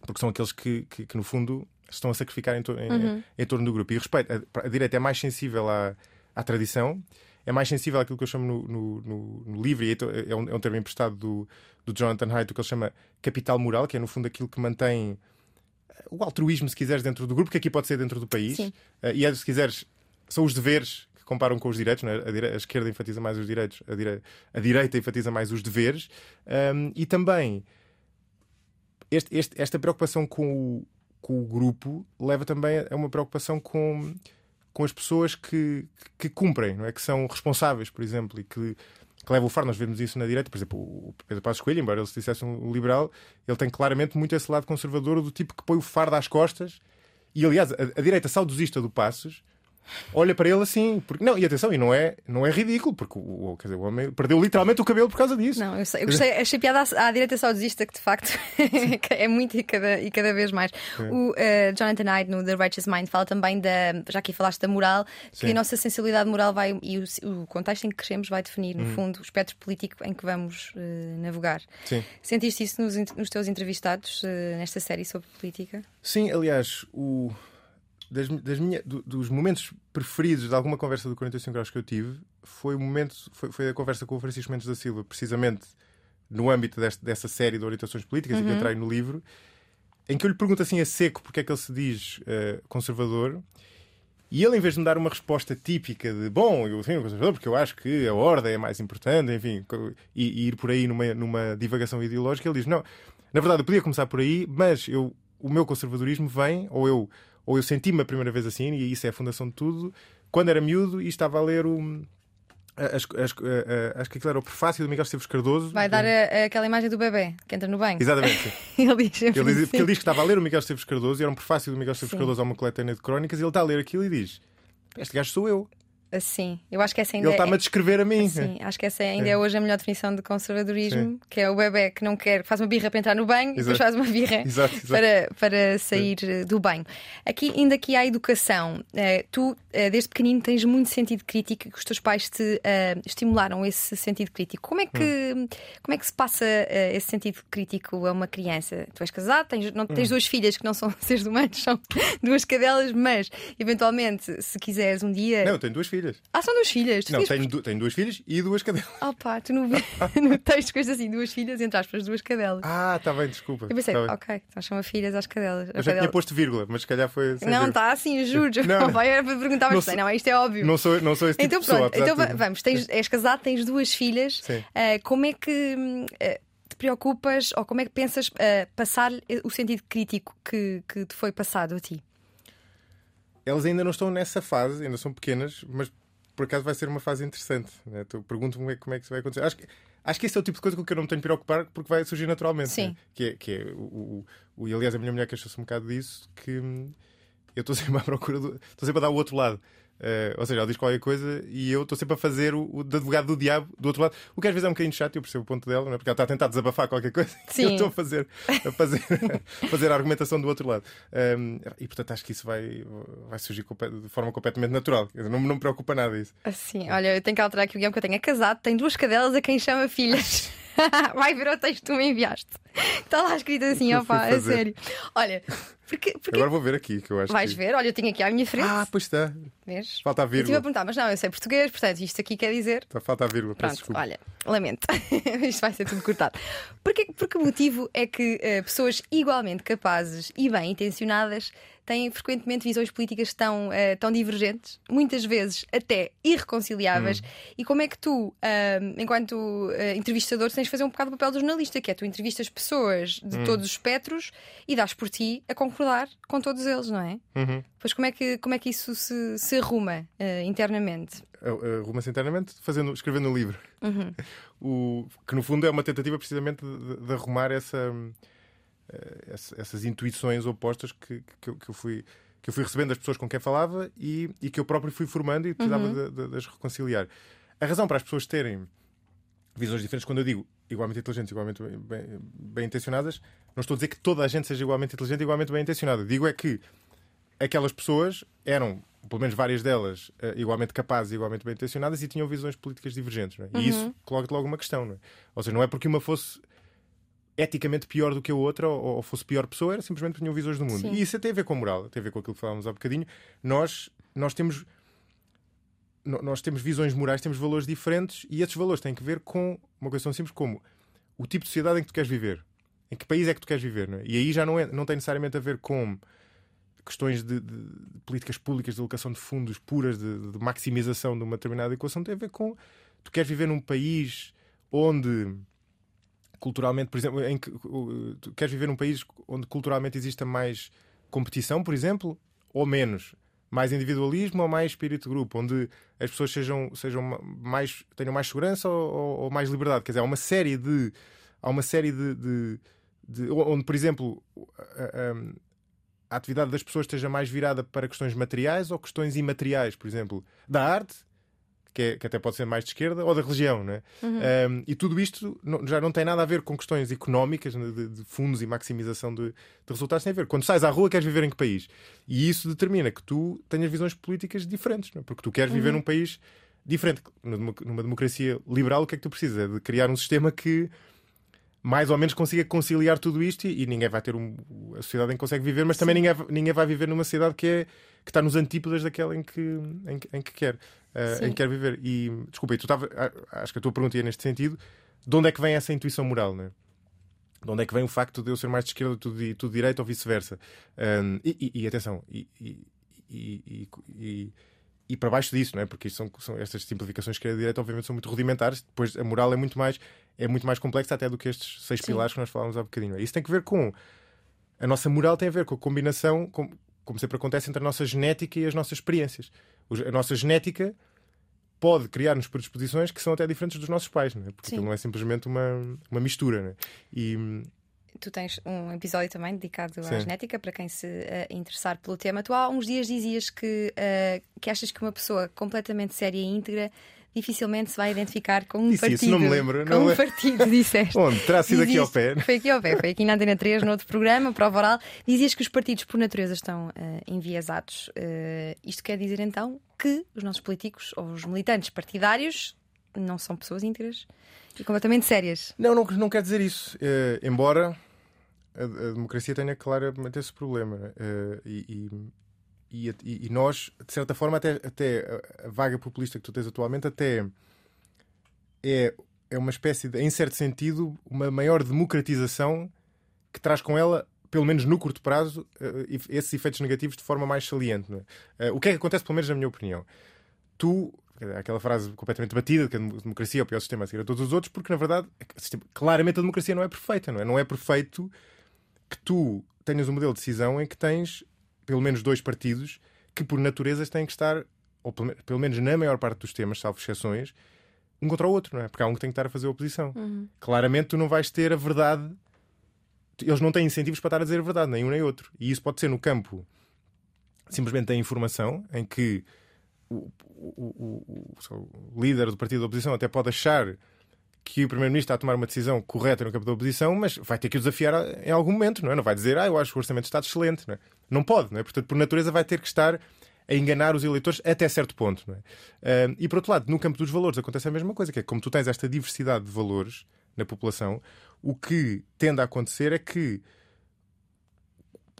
porque são aqueles que, que, que, no fundo, estão a sacrificar em, to em, uhum. em, torno do grupo. E respeito, a, a, direita é mais sensível à, à tradição, é mais sensível àquilo que eu chamo no, no, no, no livro, e é um, é um termo emprestado do, do Jonathan Haidt, o que ele chama capital moral, que é no fundo aquilo que mantém o altruísmo, se quiseres, dentro do grupo, que aqui pode ser dentro do país. Uh, e é, se quiseres, são os deveres comparam com os direitos, é? a, dire... a, esquerda enfatiza mais os direitos, a, dire... a direita enfatiza mais os deveres, um, e também este, este, esta preocupação com o, com o grupo leva também a uma preocupação com, com as pessoas que, que cumprem, não é? que são responsáveis, por exemplo, e que, que levam o far. Nós vemos isso na direita, por exemplo, o Pedro Passos Coelho, embora ele se dissesse um liberal, ele tem claramente muito esse lado conservador do tipo que põe o fardo às costas. E aliás, a, a direita saudosista do Passos olha para ele assim. Porque, não, e atenção, e não é, não é ridículo, porque o, dizer, o homem perdeu literalmente o cabelo por causa disso. Não, eu, sei, eu gostei, achei piada à, à direita saudosista que de facto [LAUGHS] é muito e cada, e cada vez mais. É. O uh, Jonathan Hyde no The Righteous Mind fala também da, já aqui falaste da moral, Sim. que a nossa sensibilidade moral vai e o, o, contexto em que crescemos vai definir, no hum. fundo, o espectro político em que vamos uh, navegar. Sim. Sentiste isso nos, nos teus entrevistados uh, nesta série sobre política? Sim, aliás, o das, das minha, do, dos momentos preferidos de alguma conversa do 45 graus que eu tive foi o momento foi, foi a conversa com o Francisco Mendes da Silva, precisamente no âmbito deste, dessa série de orientações políticas uhum. e que entrei no livro, em que eu lhe pergunto assim a seco porque é que ele se diz uh, conservador. E ele, em vez de me dar uma resposta típica de bom, eu sou conservador porque eu acho que a ordem é mais importante, enfim, e, e, ir por aí numa, numa divagação ideológica, ele diz: não, na verdade eu podia começar por aí, mas eu, o meu conservadorismo vem, ou eu ou eu senti-me a primeira vez assim, e isso é a fundação de tudo, quando era miúdo e estava a ler o. Acho, acho, acho que aquilo era o prefácio do Miguel Esteves Cardoso. Vai dar a, aquela imagem do bebê que entra no banho. Exatamente. [LAUGHS] ele, diz, ele, diz, porque ele diz que estava a ler o Miguel Esteves Cardoso e era um prefácio do Miguel Esteves Cardoso a uma coletânea de crónicas e ele está a ler aquilo e diz: Este gajo sou eu. Sim, eu acho que essa ainda Ele está-me é... a descrever a mim. Sim, acho que essa ainda é, é hoje a melhor definição de conservadorismo, Sim. que é o bebê que não quer, faz uma birra para entrar no banho exato. e depois faz uma birra [LAUGHS] exato, exato. Para, para sair Sim. do banho. Aqui, ainda aqui há a educação. Eh, tu, eh, desde pequenino, tens muito sentido crítico, que os teus pais te uh, estimularam esse sentido crítico. Como é que, hum. como é que se passa uh, esse sentido crítico a uma criança? Tu és casado, tens, não, tens hum. duas filhas que não são [LAUGHS] seres humanos, são [LAUGHS] duas cadelas, mas eventualmente, se quiseres um dia. Não, eu tenho duas filhas. Ah, são duas filhas filhas. Tu não, tenho, du tenho duas filhas e duas cadelas. [LAUGHS] Oh pá, tu no, no texto coisas assim, duas filhas, entre aspas, duas cadelas. Ah, está bem, desculpa. Eu pensei, tá ok, então chama filhas às cadelas. Eu já tinha posto vírgula, mas se calhar foi. Não, está assim, juro. Não, não. Vai, era para perguntar, mas não, não, isto é óbvio. Não sou, não sou esse tipo então, de pessoa. Pronto, então vamos, tens, és casado, tens duas filhas. Sim. Uh, como é que. Uh, te preocupas ou como é que pensas uh, passar o sentido crítico que, que te foi passado a ti? Elas ainda não estão nessa fase, ainda são pequenas, mas por acaso vai ser uma fase interessante. Né? Pergunto-me como é, como é que isso vai acontecer. Acho que, acho que esse é o tipo de coisa com que eu não me tenho de preocupar porque vai surgir naturalmente. Sim. Né? Que é, que é o, o, o, e aliás, a minha mulher queixou-se um bocado disso, que hum, eu estou [LAUGHS] sempre à procura, estou sempre a dar o outro lado. Uh, ou seja, ela diz qualquer coisa e eu estou sempre a fazer o, o advogado do diabo do outro lado. O que às vezes é um bocadinho chato, eu percebo o ponto dela, não é? porque ela está a tentar desabafar qualquer coisa Sim. eu estou a fazer, a fazer, a [LAUGHS] fazer a argumentação do outro lado. Um, e portanto acho que isso vai, vai surgir de forma completamente natural. Não, não me preocupa nada isso. Assim, olha, eu tenho que alterar aqui o guião que eu tenho. É casado, tem duas cadelas a quem chama filhas. [LAUGHS] Vai ver o texto que tu me enviaste. Está lá escrito assim, opá, a sério. Olha, Porque, porque... Agora vou ver aqui, que eu acho Vais que... ver, olha, eu tenho aqui à minha frente. Ah, pois está. Vês? Falta a Eu estive a vírgula. perguntar, mas não, eu sei português, portanto, isto aqui quer dizer. Falta a vírgula, peço Pronto, desculpa. olha, lamento. [LAUGHS] Isto vai ser tudo cortado. Porque, por que motivo é que eh, pessoas igualmente capazes e bem intencionadas têm frequentemente visões políticas tão, eh, tão divergentes, muitas vezes até irreconciliáveis? Hum. E como é que tu, ah, enquanto eh, entrevistador, tens de fazer um bocado o papel do jornalista, que é tu entrevistas pessoas de Hum. todos os espectros e dás por ti a concordar com todos eles, não é? Uhum. Pois como é que, como é que isso se, se arruma eh, internamente? Arruma-se internamente fazendo, escrevendo um livro. Uhum. [LAUGHS] O, que no fundo é uma tentativa precisamente de, de arrumar essa- essas intuições opostas que, que, eu- que eu fui que eu fui recebendo das pessoas com quem falava e, e que eu próprio fui formando e precisava Uhum. de, de- de as reconciliar. A razão para as pessoas terem visões diferentes, quando eu digo igualmente inteligentes, igualmente bem, bem- bem intencionadas, não estou a dizer que toda a gente seja igualmente inteligente e igualmente bem intencionada. Digo é que aquelas pessoas eram, pelo menos várias delas, eh, igualmente capazes e igualmente bem intencionadas e tinham visões políticas divergentes. é? E isso coloca-te logo uma questão. Não é? Ou seja, não é porque uma fosse eticamente pior do que a outra ou, ou fosse pior pessoa, era simplesmente tinham visões do mundo. Sim. E isso tem a ver com moral, tem a ver com aquilo que falávamos há bocadinho. Nós, nós temos. Nós temos visões morais, temos valores diferentes e esses valores têm que ver com uma coisa tão simples como o tipo de sociedade em que tu queres viver. Em que país é que tu queres viver, não é? E aí já não, é, não tem necessariamente a ver com questões de, de- de políticas públicas de alocação de fundos puras, de, de maximização de uma determinada equação, tem a ver com tu queres viver num país onde culturalmente, por exemplo, em que tu queres viver num país onde culturalmente exista mais competição, por exemplo, ou menos? Mais individualismo ou mais espírito de grupo, onde as pessoas sejam, sejam ma- mais, tenham mais segurança ou, ou- ou mais liberdade? Quer dizer, há uma série de. Há uma série de. de- de- onde, por exemplo, a, a- a atividade das pessoas esteja mais virada para questões materiais ou questões imateriais, por exemplo, da arte, que, é- que até pode ser mais de esquerda, ou da religião, né? Um, e tudo isto não- já não tem nada a ver com questões económicas, né, de, de fundos e maximização de, de resultados, tem a ver. Quando sais à rua, queres viver em que país? E isso determina que tu tenhas visões políticas diferentes, né? porque tu queres viver num país diferente. Numa, democracia liberal, o que é que tu precisas? É de criar um sistema que mais ou menos consiga conciliar tudo isto e, e ninguém vai ter um, a sociedade em que consegue viver, mas também ninguém, ninguém vai viver numa sociedade que, é, que está nos antípodas daquela em que, em, em que quer. Sim. em que quer viver. E desculpa, e tu estava, acho que a tua pergunta ia neste sentido: de onde é que vem essa intuição moral? Né? De onde é que vem o facto de eu ser mais de esquerda, de, tu de direita ou vice-versa? Um, e, e- e atenção, e, e, e, e- e para baixo disso, não é? porque são, são estas simplificações que a direita, obviamente, são muito rudimentares. Depois a moral é muito mais, é muito mais complexa até do que estes seis Sim. pilares que nós falámos há bocadinho. é? Isso tem que ver com a nossa moral, tem a ver com a combinação, com- como sempre acontece, entre a nossa genética e as nossas experiências. A nossa genética pode criar-nos predisposições que são até diferentes dos nossos pais, não é? porque não é simplesmente uma, uma mistura. É? E Tu tens um episódio também dedicado à Sim. genética, para quem se eh, interessar pelo tema. Tu há uns dias dizias que, eh, que achas que uma pessoa completamente séria e íntegra dificilmente se vai identificar com um Disse partido. isso, não me lembro, Com não um le- partido, disseste. [LAUGHS] onde? Terá sido aqui ao pé. Foi aqui ao pé, foi aqui na Antena 3, no outro programa, prova oral. Dizias que os partidos, por natureza, estão eh, enviesados. Eh, isto quer dizer então que os nossos políticos ou os militantes partidários não são pessoas íntegras e completamente sérias. Não, não, não quer dizer isso. Eh, embora a, a democracia tenha claramente esse problema. Eh, e, e, e- nós, de certa forma, até, até a- vaga populista que tu tens atualmente, até é, é uma espécie de, em certo sentido, uma maior democratização que traz com ela. Pelo menos no curto prazo, eh, esses efeitos negativos de forma mais saliente. é? Eh, o que é que acontece, pelo menos na minha opinião? Tu, dizer, aquela frase completamente batida que a democracia é o pior sistema a seguir a todos os outros, porque na verdade, sistema- claramente a democracia não é perfeita, não é? Não é perfeito que tu tenhas um modelo de decisão em que tens pelo menos dois partidos que, por natureza, têm que estar, ou pelo, me- pelo menos na maior parte dos temas, salvo exceções, um contra o outro, não é? Porque há um que tem que estar a fazer oposição. Claramente tu não vais ter a verdade. Eles não têm incentivos para estar a dizer a verdade, nem um nem outro. E isso pode ser no campo simplesmente da informação, em que o, o- o- o líder do partido da oposição até pode achar que o primeiro-ministro está a tomar uma decisão correta no campo da oposição, mas vai ter que o desafiar em algum momento, não é? Não vai dizer, ah, eu acho que o orçamento está excelente, não é? Não pode, não é? Portanto, por natureza, vai ter que estar a enganar os eleitores até certo ponto, não é? E por outro lado, no campo dos valores acontece a mesma coisa, que é como tu tens esta diversidade de valores na população, o que tende a acontecer é que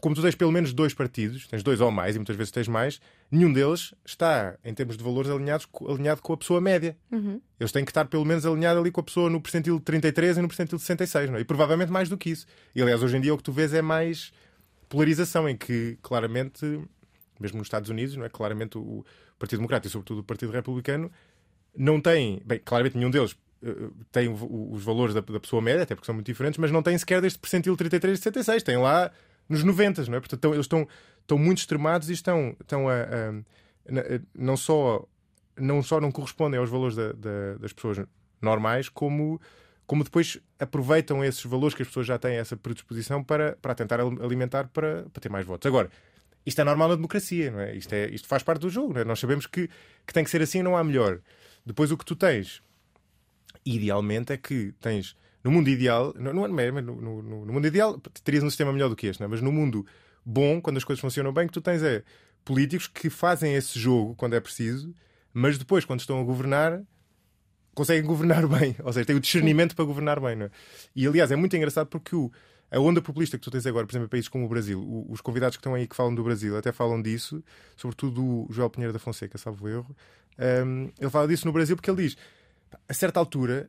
como tu tens pelo menos dois partidos, tens dois ou mais, e muitas vezes tens mais, nenhum deles está, em termos de valores, alinhados, alinhado com a pessoa média. Uhum. Eles têm que estar pelo menos alinhados ali com a pessoa no percentil de 33 e no percentil de 66, não é? E provavelmente mais do que isso. E aliás, hoje em dia o que tu vês é mais polarização, em que claramente, mesmo nos Estados Unidos, não é? Claramente o Partido Democrata e sobretudo o Partido Republicano não têm, bem, claramente nenhum deles uh, tem os valores da, pessoa média, até porque são muito diferentes, mas não têm sequer deste percentil 33 e 66. Tem lá nos 90, não é? Portanto, eles estão, estão muito extremados e estão, estão a, a, a, não só não só não correspondem aos valores da, da, das pessoas normais, como, como depois aproveitam esses valores que as pessoas já têm essa predisposição para, para tentar alimentar para, para ter mais votos. Agora, isto é normal na democracia, não é? Isto, é, isto faz parte do jogo, é? Nós sabemos que, que tem que ser assim, não há melhor. Depois o que tu tens, idealmente, é que tens no mundo ideal, é, no, no, no, mundo ideal terias um sistema melhor do que este, não é? mas no mundo bom, quando as coisas funcionam bem, que tu tens é políticos que fazem esse jogo quando é preciso, mas depois, quando estão a governar, conseguem governar [LAUGHS] bem, ou seja, têm o discernimento para governar bem. Não é? E aliás, é muito engraçado porque o, a onda populista que tu tens agora, por exemplo, em países como o Brasil, o, os convidados que estão aí que falam do Brasil até falam disso, sobretudo o João Pinheiro da Fonseca, salvo erro. Um, ele fala disso no Brasil porque ele diz a certa altura,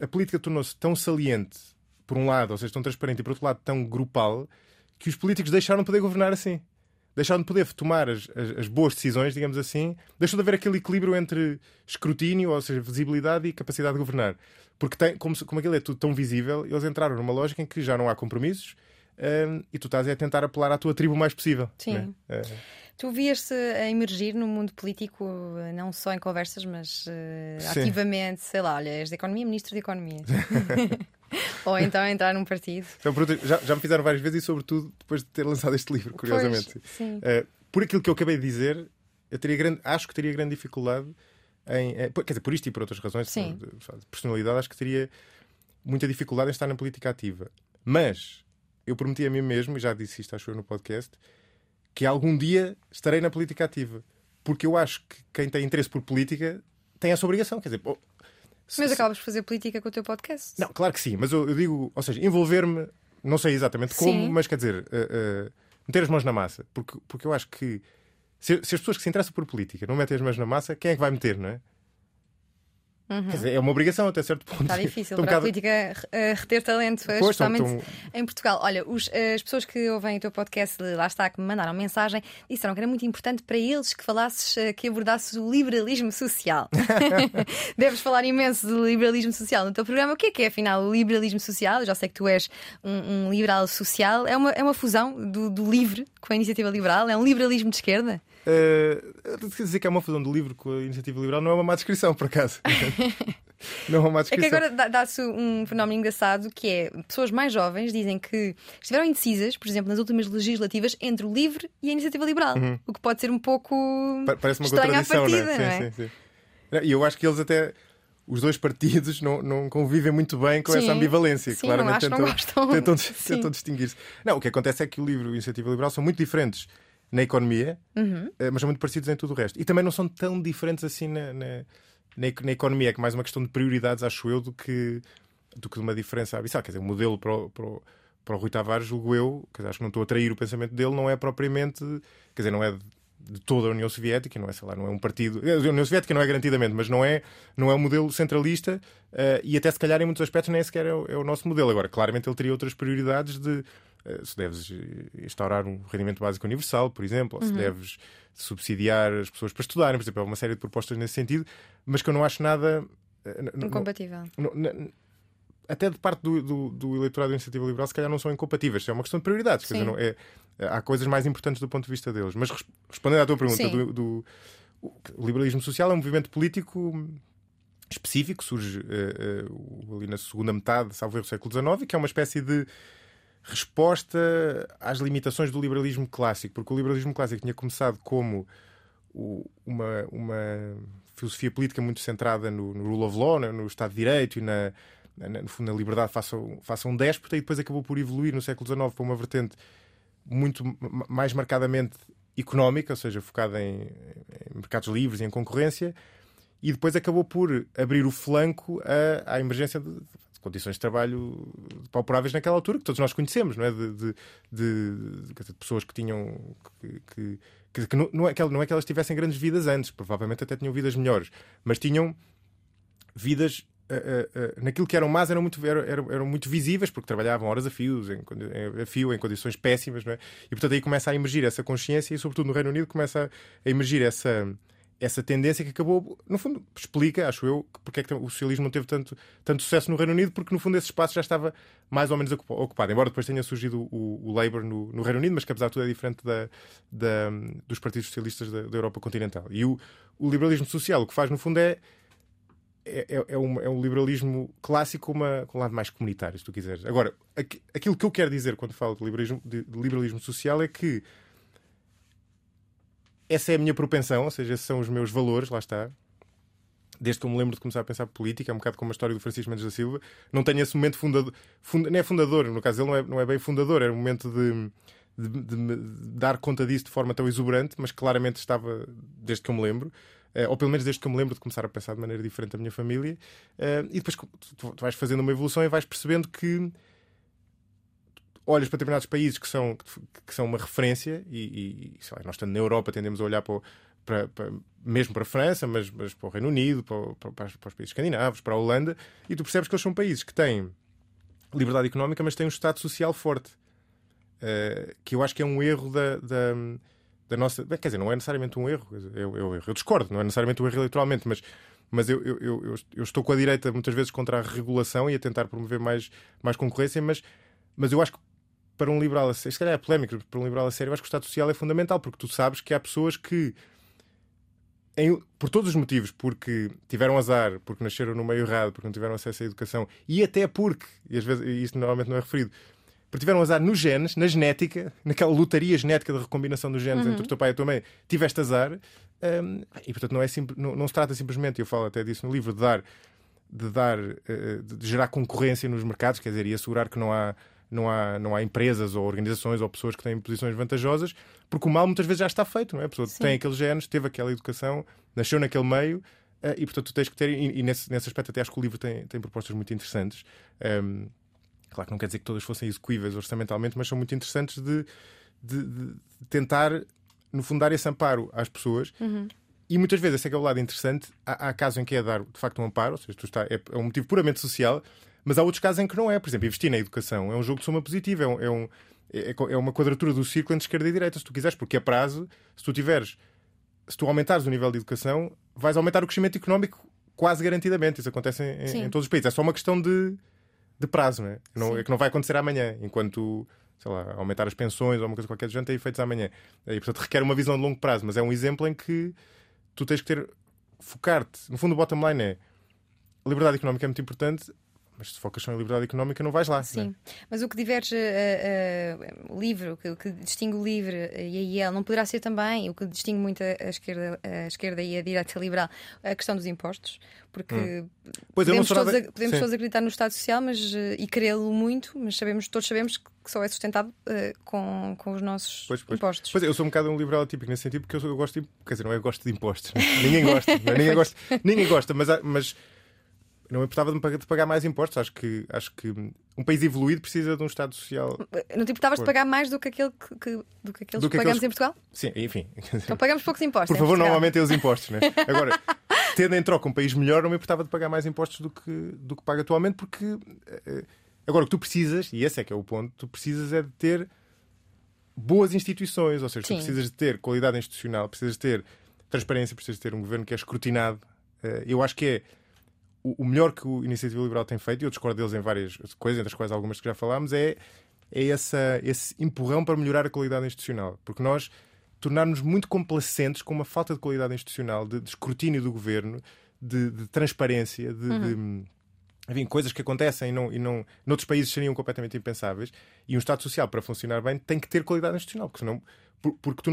a, a política tornou-se tão saliente, por um lado, ou seja, tão transparente, e por outro lado, tão grupal, que os políticos deixaram de poder governar assim. Deixaram de poder tomar as, as, as, boas decisões, digamos assim. Deixou de haver aquele equilíbrio entre escrutínio, ou seja, visibilidade e capacidade de governar. Porque, tem, como, como aquilo é tudo tão visível, eles entraram numa lógica em que já não há compromissos um, e tu estás a tentar apelar à tua tribo o mais possível. Sim. Né? Tu vias-te a emergir no mundo político, não só em conversas, mas uh, ativamente, sei lá, olha, és de Economia, Ministro de Economia. [LAUGHS] [LAUGHS] Ou então entrar num partido. Então, já, já me fizeram várias vezes e, sobretudo, depois de ter lançado este livro, curiosamente. Pois, sim. Uh, por aquilo que eu acabei de dizer, eu teria grande, acho que teria grande dificuldade em. Eh, quer dizer, por isto e por outras razões de, de personalidade, acho que teria muita dificuldade em estar na política ativa. Mas eu prometi a mim mesmo, e já disse isto, acho eu, no podcast, que algum dia estarei na política ativa. Porque eu acho que quem tem interesse por política tem essa obrigação. Quer dizer, oh, se, mas acabas por fazer política com o teu podcast. Não, claro que sim, mas eu, eu digo, ou seja, envolver-me, não sei exatamente como, sim. mas quer dizer, uh, uh, meter as mãos na massa. Porque, porque eu acho que se, se, as pessoas que se interessam por política não metem as mãos na massa, quem é que vai meter, não é? Uhum. Quer dizer, é uma obrigação até certo ponto. Está [LAUGHS] difícil para um a política uh, reter talento, pois, especialmente tão... em Portugal. Olha, os, uh, as pessoas que ouvem o teu podcast, lá está, que me mandaram mensagem, disseram que era muito importante para eles que falasses, uh, que abordasses o liberalismo social. [LAUGHS] [LAUGHS] Deves falar imenso do liberalismo social no teu programa. O que é que é, afinal, o liberalismo social? Eu já sei que tu és um, um liberal social. É uma, é uma fusão do, do livre com a iniciativa liberal? É um liberalismo de esquerda? Uh, quer dizer que é uma fusão do livro com a iniciativa liberal não é uma má descrição, por acaso. [LAUGHS] não é uma má descrição. É que agora dá-se um fenómeno engraçado que é pessoas mais jovens dizem que estiveram indecisas, por exemplo, nas últimas legislativas, entre o livre e a iniciativa liberal. Uhum. O que pode ser um pouco. Parece uma estranho contradição, à partida, não é? Não é? Sim, sim, sim. E eu acho que eles até os dois partidos não, não convivem muito bem com sim, essa ambivalência. Sim, Claramente tentam, tentam, [LAUGHS] tentam distinguir-se. Não, o que acontece é que o livro e a iniciativa liberal são muito diferentes na economia, uhum. Eh, mas são muito parecidos em tudo o resto. E também não são tão diferentes assim na, na, na, economia, que é mais uma questão de prioridades, acho eu, do que, do que de uma diferença abissal. Quer dizer, o modelo para o, para o, para o Rui Tavares, julgo eu, que acho que não estou a trair o pensamento dele, não é propriamente, quer dizer, não é de toda a União Soviética, não é, sei lá, não é um partido. A União Soviética não é garantidamente, mas não é, não é um modelo centralista uh, e até se calhar em muitos aspectos nem sequer é o, é o, nosso modelo. Agora, claramente ele teria outras prioridades de se deves instaurar um rendimento básico universal, por exemplo, ou se uhum. deves subsidiar as pessoas para estudarem, por exemplo, há uma série de propostas nesse sentido, mas que eu não acho nada. Uh, Incompatível. Não, não, até de parte do, do, do, eleitorado da iniciativa liberal, se calhar não são incompatíveis. É uma questão de prioridades. Quer dizer, não, é, há coisas mais importantes do ponto de vista deles. Mas respondendo à tua pergunta, do, do, o liberalismo social é um movimento político específico, surge uh, uh, ali na segunda metade, salvo erro, do século XIX, que é uma espécie de resposta às limitações do liberalismo clássico, porque o liberalismo clássico tinha começado como uma, uma filosofia política muito centrada no, no rule of law, no, Estado de Direito e na, no fundo, na liberdade faça, faça um déspota e depois acabou por evoluir no século XIX para uma vertente muito mais marcadamente económica, ou seja, focada em, em mercados livres e em concorrência, e depois acabou por abrir o flanco à, à emergência de, condições de trabalho pauperáveis naquela altura, que todos nós conhecemos, não é? De, de, de, de pessoas que tinham. que, que que, que não, não, é que, não é que elas tivessem grandes vidas antes, provavelmente até tinham vidas melhores, mas tinham vidas Uh, uh, naquilo que eram más eram muito, eram, eram, muito visíveis porque trabalhavam horas a, fios, em, a fio, em condições péssimas, não é? e portanto aí começa a emergir essa consciência e, sobretudo no Reino Unido, começa a emergir essa, essa tendência que acabou, no fundo, explica, acho eu, porque é que o socialismo não teve tanto, tanto sucesso no Reino Unido, porque no fundo esse espaço já estava mais ou menos ocupado, embora depois tenha surgido o, o Labour no, no, Reino Unido, mas que apesar de tudo é diferente da, da, dos partidos socialistas da, da, Europa continental. E o, o liberalismo social o que faz, no fundo, é. É, é, é um, é um liberalismo clássico uma, com um lado mais comunitário, se tu quiseres. Agora, aquilo que eu quero dizer quando falo de liberalismo, de liberalismo social é que essa é a minha propensão, ou seja, esses são os meus valores, lá está. Desde que eu me lembro de começar a pensar política, é um bocado como a história do Francisco Mendes da Silva, não tenho esse momento fundador, fund, não é fundador, no caso ele não é, não é bem fundador, era um momento de, de, de, de, dar conta disso de forma tão exuberante, mas claramente estava desde que eu me lembro. Uh, ou pelo menos desde que eu me lembro de começar a pensar de maneira diferente da minha família, uh, e depois tu, vais fazendo uma evolução e vais percebendo que olhas para determinados países que são, que são uma referência, e, e lá, nós estando na Europa tendemos a olhar para, para, para, mesmo para a França, mas, mas para o Reino Unido, para, para, para, os países escandinavos, para a Holanda, e tu percebes que eles são países que têm liberdade económica, mas têm um Estado social forte. Uh, que eu acho que é um erro da, da, da nossa. Quer dizer, não é necessariamente um erro, eu, eu, eu, discordo, não é necessariamente um erro eleitoralmente, mas mas eu, eu, eu, eu, estou com a direita muitas vezes contra a regulação e a tentar promover mais, mais concorrência, mas, mas eu acho que para um liberal a sério, se calhar é polémico, para um liberal a sério, eu acho que o Estado Social é fundamental, porque tu sabes que há pessoas que, em, por todos os motivos, porque tiveram azar, porque nasceram no meio errado, porque não tiveram acesso à educação, e até porque, e às vezes isso normalmente não é referido, porque tiveram azar nos genes, na genética, naquela lutaria genética de recombinação dos genes uhum. entre o teu pai e a tua mãe, tiveste azar, um, e portanto não, é não, não se trata simplesmente, eu falo até disso no livro, de dar, de, dar, uh, de gerar concorrência nos mercados, quer dizer, e assegurar que não há não há, não há empresas ou organizações ou pessoas que têm posições vantajosas, porque o mal muitas vezes já está feito, não é? A pessoa Sim. tem aqueles genes, teve aquela educação, nasceu naquele meio. Uh, e portanto tu tens que ter, e, e, nesse, nesse aspecto até acho que o livro tem, tem propostas muito interessantes. Um, ehm, claro que não quer dizer que todas fossem execuíveis orçamentalmente, mas são muito interessantes de, de, de tentar, no fundo, dar esse amparo às pessoas. Uhum. E muitas vezes esse é, é o lado interessante. Há, há casos em que é dar de facto um amparo, ou seja, tu está, é, é um motivo puramente social, mas há outros casos em que não é. Por exemplo, investir na educação é um jogo de soma positiva, é, um, é, um, é, é uma quadratura do círculo entre esquerda e direita, se tu quiseres, porque a prazo, se tu tiveres, se tu aumentares o nível de educação, vais aumentar o crescimento económico quase garantidamente. Isso acontece em, em todos os países. É só uma questão de, de prazo, não é? Não, é que não vai acontecer amanhã, enquanto sei lá, aumentar as pensões ou uma coisa qualquer do género tem efeitos amanhã. E, portanto, requer uma visão de longo prazo, mas é um exemplo em que tu tens que ter focar-te. No fundo, o bottom line é a liberdade económica é muito importante, mas se focas só em liberdade económica, não vais lá. Sim, né? mas o que diverge uh, uh, o livro, o que, o que, distingue o livro e a IEL, não poderá ser também o que distingue muito a, esquerda, a esquerda e a direita liberal, a questão dos impostos, porque hum. podemos, todos, a, podemos todos acreditar no Estado Social mas, uh, e querê-lo muito, mas sabemos, todos sabemos que só é sustentado com, com os nossos pois, pois. impostos. Pois é, eu sou um bocado um liberal típico nesse sentido, porque eu, eu gosto de, quer dizer, não é gosto de impostos, ninguém gosta, é? ninguém [LAUGHS] gosta, ninguém gosta, mas, mas não importava de pagar mais impostos. Acho que, acho que um país evoluído precisa de um Estado Social. Não te importavas de pagar mais do que, aquele que, que do que aqueles do que, que pagamos aqueles... em Portugal? Sim, enfim. Então pagamos poucos impostos. Por favor, não aumentem os impostos. Né? [LAUGHS] Agora, tendo em troca um país melhor, não me importava de pagar mais impostos do que, do que paga atualmente, porque. Eh, agora, o que tu precisas, e esse é que é o ponto, tu precisas é de ter boas instituições, ou seja, Sim. tu precisas de ter qualidade institucional, precisas de ter transparência, precisas de ter um governo que é escrutinado. Eh, eu acho que é o, melhor que o Iniciativa Liberal tem feito, e eu discordo deles em várias coisas, entre as quais algumas que já falámos, é, é essa, esse empurrão para melhorar a qualidade institucional. Porque nós tornarmos muito complacentes com uma falta de qualidade institucional, de, de escrutínio do governo, de, de transparência, de, uhum. de enfim, coisas que acontecem e não, e não noutros países seriam completamente impensáveis. E um Estado Social, para funcionar bem, tem que ter qualidade institucional, porque senão, por, porque tu,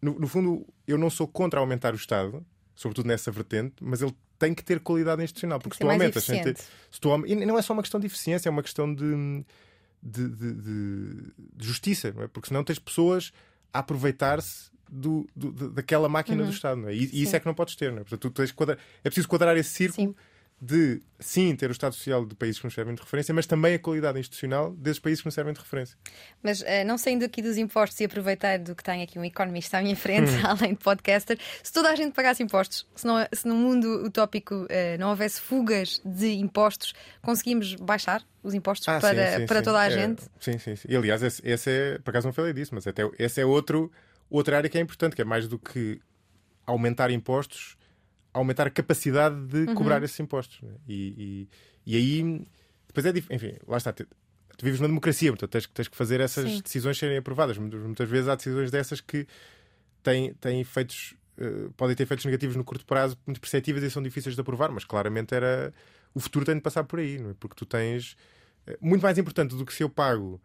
no, no, fundo, eu não sou contra aumentar o Estado, sobretudo nessa vertente, mas ele tem que ter qualidade institucional, porque se tu aumentas, se tu, e não é só uma questão de eficiência, é uma questão de, de, de, de justiça, não é? porque senão tens pessoas a aproveitar-se do, do, daquela máquina uhum. do Estado, não é? E, e, isso é que não podes ter, não é? Portanto, tu tens quadrar, é preciso quadrar esse círculo. Sim. De, sim, ter o Estado Social de países que nos servem de referência, mas também a qualidade institucional desses países que nos servem de referência. Mas uh, não saindo aqui dos impostos e aproveitando que tenho aqui um economista à minha frente, hum. [LAUGHS] além de podcaster, se toda a gente pagasse impostos, se, não, se no mundo utópico uh, não houvesse fugas de impostos, conseguimos baixar os impostos ah, para, sim, sim, para sim. toda a é, gente? Sim, sim, sim. E aliás, esse, esse, é, por acaso não falei disso, mas até esse é outro, outra área que é importante, que é mais do que aumentar impostos aumentar a capacidade de uhum. cobrar esses impostos. Né? E, e, e, aí, depois é difícil. Enfim, lá está. Tu, tu vives numa democracia, portanto tens, tens que fazer essas Sim. decisões serem aprovadas. Muitas, muitas, vezes há decisões dessas que têm, têm efeitos. Uh, podem ter efeitos negativos no curto prazo muito perceptíveis e são difíceis de aprovar, mas claramente era o futuro tem de passar por aí, não é? porque tu tens uh, muito mais importante do que se eu pago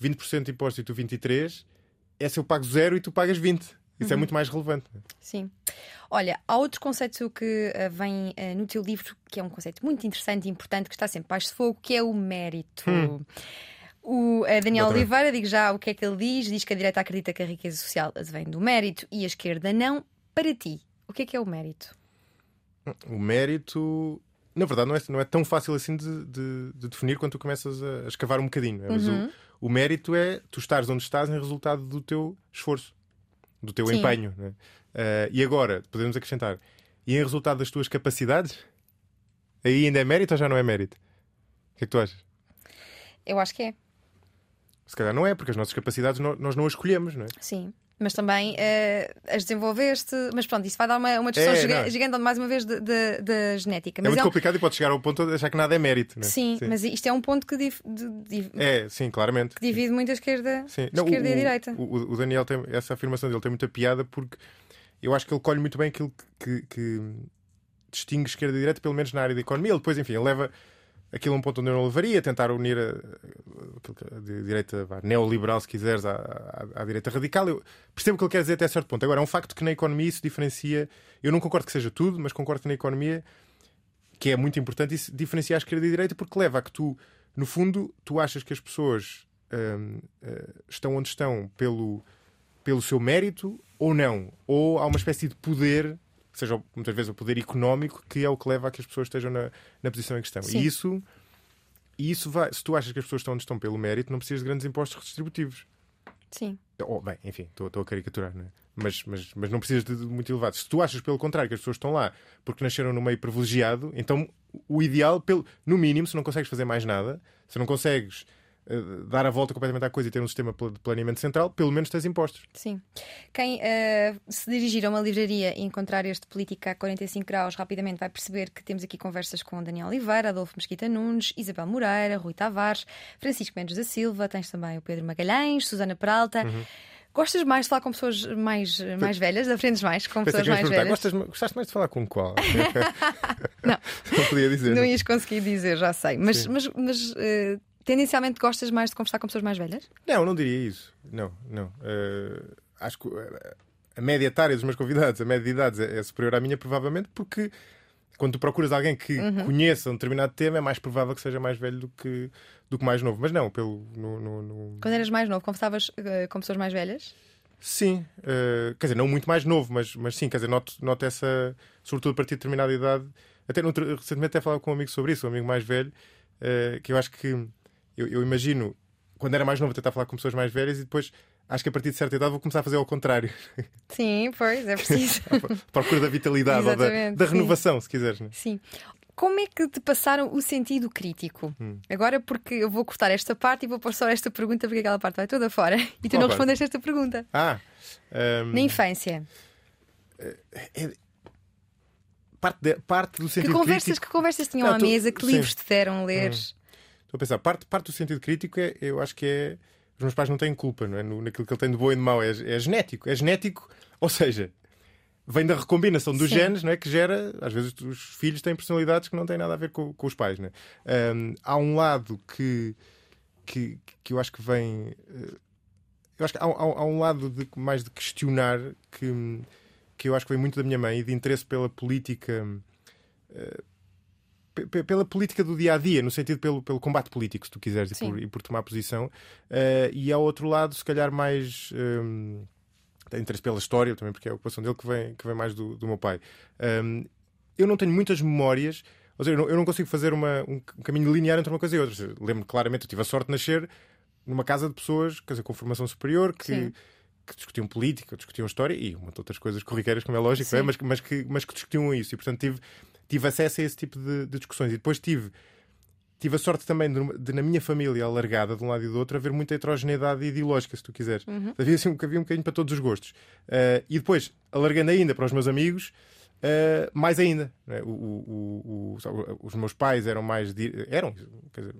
20% de imposto e tu 23%, é se eu pago zero e tu pagas 20%. Isso é uhum. é muito mais relevante. Sim. Olha, há outro conceito que uh, vem uh, no teu livro, que é um conceito muito interessante e importante, que está sempre baixo de fogo, que é o mérito. Hum. O uh, Daniel. Oliveira, digo já o que é que ele diz, diz que a direita acredita que a riqueza social vem do mérito e a esquerda não. Para ti, o que é que é o mérito? O mérito na verdade, não é, não é tão fácil assim de, de, de definir quando tu começas a, escavar um bocadinho. É? Mas uhum. o, o, mérito é tu estares onde estás em resultado do teu esforço do teu Sim. empenho. Né? Uh, e agora, podemos acrescentar, e em resultado das tuas capacidades, aí ainda é mérito ou já não é mérito? O que é que tu achas? Eu acho que é. Se calhar não é, porque as nossas capacidades nós não as escolhemos, não é? Sim mas também uh, as desenvolveste. Mas pronto, isso vai dar uma, uma discussão é, gigante, mais uma vez, da genética. É mas muito é um... complicado e pode chegar ao ponto de achar que nada é mérito. Né? Sim, sim, mas isto é um ponto que, div... Div... é, sim, claramente. que divide muito a esquerda, sim. Não, esquerda o, e a direita. O, o, Daniel tem essa afirmação dele tem muita piada porque eu acho que ele colhe muito bem aquilo que, que, que distingue esquerda e direita, pelo menos na área da economia. Ele depois, enfim, ele leva aquilo a um ponto onde eu não levaria, tentar unir a, a, direita a neoliberal, se quiseres, à, à, à, direita radical. Eu percebo o que ele quer dizer até certo ponto. Agora, é um facto que na economia isso diferencia. Eu não concordo que seja tudo, mas concordo que na economia, que é muito importante, isso diferencia a esquerda e a direita, porque leva a que tu, no fundo, tu achas que as pessoas hum, hum, estão onde estão pelo, pelo seu mérito ou não. Ou há uma espécie de poder seja muitas vezes o poder económico, que é o que leva a que as pessoas estejam na, na posição em questão. Sim. E isso, e isso vai. Se tu achas que as pessoas estão onde estão pelo mérito, não precisas de grandes impostos redistributivos. Sim. Oh, bem, enfim, estou a caricaturar, não é? Mas, mas, mas não precisas de muito elevado. Se tu achas, pelo contrário, que as pessoas estão lá porque nasceram no meio privilegiado, então o ideal, pelo, no mínimo, se não consegues fazer mais nada, se não consegues eh, dar a volta completamente à coisa e ter um sistema de planeamento central, pelo menos tens impostos. Sim. Quem uh, se dirigir a uma livraria e encontrar este Política a 45 graus rapidamente vai perceber que temos aqui conversas com Daniel Oliveira, Adolfo Mesquita Nunes, Isabel Moreira, Rui Tavares, Francisco Mendes da Silva, tens também o Pedro Magalhães, Susana Peralta. Uhum. Gostas mais de falar com pessoas mais, mais velhas? Aprendes mais com pessoas mais velhas? Gostas, gostaste mais de falar com qual? [LAUGHS] não. [LAUGHS] não podia dizer. Não, não ias conseguir dizer, já sei. Mas, mas, mas uh, Tendencialmente gostas mais de conversar com pessoas mais velhas? Não, não diria isso. Não, não. Uh, acho que eh, a média etária dos meus convidados, a média de idades é, é superior à minha, provavelmente, porque quando tu procuras alguém que uhum. conheça um determinado tema, é mais provável que seja mais velho do que, do que mais novo. Mas não, pelo. No, no, no... Quando eras mais novo, conversavas uh, com pessoas mais velhas? Sim, uh, quer dizer, não muito mais novo, mas, mas sim, quer dizer, noto, noto essa, sobretudo a partir de determinada idade. Até no, recentemente até falava com um amigo sobre isso, um amigo mais velho, uh, que eu acho que eu, eu, imagino, quando era mais novo, tentar falar com pessoas mais velhas e depois acho que a partir de certa idade vou começar a fazer ao contrário. [LAUGHS] Sim, pois, é preciso. [LAUGHS] Procura da vitalidade ou da, da renovação, sim. se quiseres. Né? Sim. Como é que te passaram o sentido crítico? Hum. Agora, porque eu vou cortar esta parte e vou pôr só esta pergunta, porque aquela parte vai toda fora. [LAUGHS] E tu Qual não respondeste esta pergunta. Ah, um... Na infância. É, é, parte, de, parte do sentido que conversas, crítico. Que conversas tinham não, à tu... mesa? Que Sim. livros te deram ler? Hum. Estou a pensar, parte, parte do sentido crítico é, eu acho que é. Os meus pais não têm culpa, não é? No, naquilo que ele tem de bom e de mau. É, é genético. É genético, ou seja, vem da recombinação dos Sim. genes, não é? Que gera, às vezes, os filhos têm personalidades que não têm nada a ver com, com os pais, não é? Um, há um lado que, que, que eu acho que vem. Eh, eu acho que há, há, há um lado de, mais de questionar que, que eu acho que vem muito da minha mãe e de interesse pela política. Uh, pela política do dia a dia, no sentido pelo, pelo combate político, se tu quiseres, e por, e por, tomar posição. Uh, e ao outro lado, se calhar, mais. Um, tem interesse pela história também, porque é a ocupação dele que vem, que vem mais do, do meu pai. Um, eu não tenho muitas memórias, Ou seja, eu não, eu não consigo fazer uma, um, um caminho linear entre uma coisa e outra. Lembro-me claramente, eu tive a sorte de nascer numa casa de pessoas quer dizer, com formação superior que, que discutiam política, discutiam história e uma de outras coisas corriqueiras, como é lógico, é? mas, mas, que, mas que discutiam isso. E, portanto, tive, tive acesso a esse tipo de, de discussões. E depois tive tive a sorte também de, de, na minha família alargada, de um lado e do outro, haver muita heterogeneidade ideológica, se tu quiseres. Uhum. Havia, assim, havia um bocadinho para todos os gostos. Uh, e depois, alargando ainda para os meus amigos, uh, mais ainda. Né? O, o, o, os meus pais eram mais. Eram, dizer,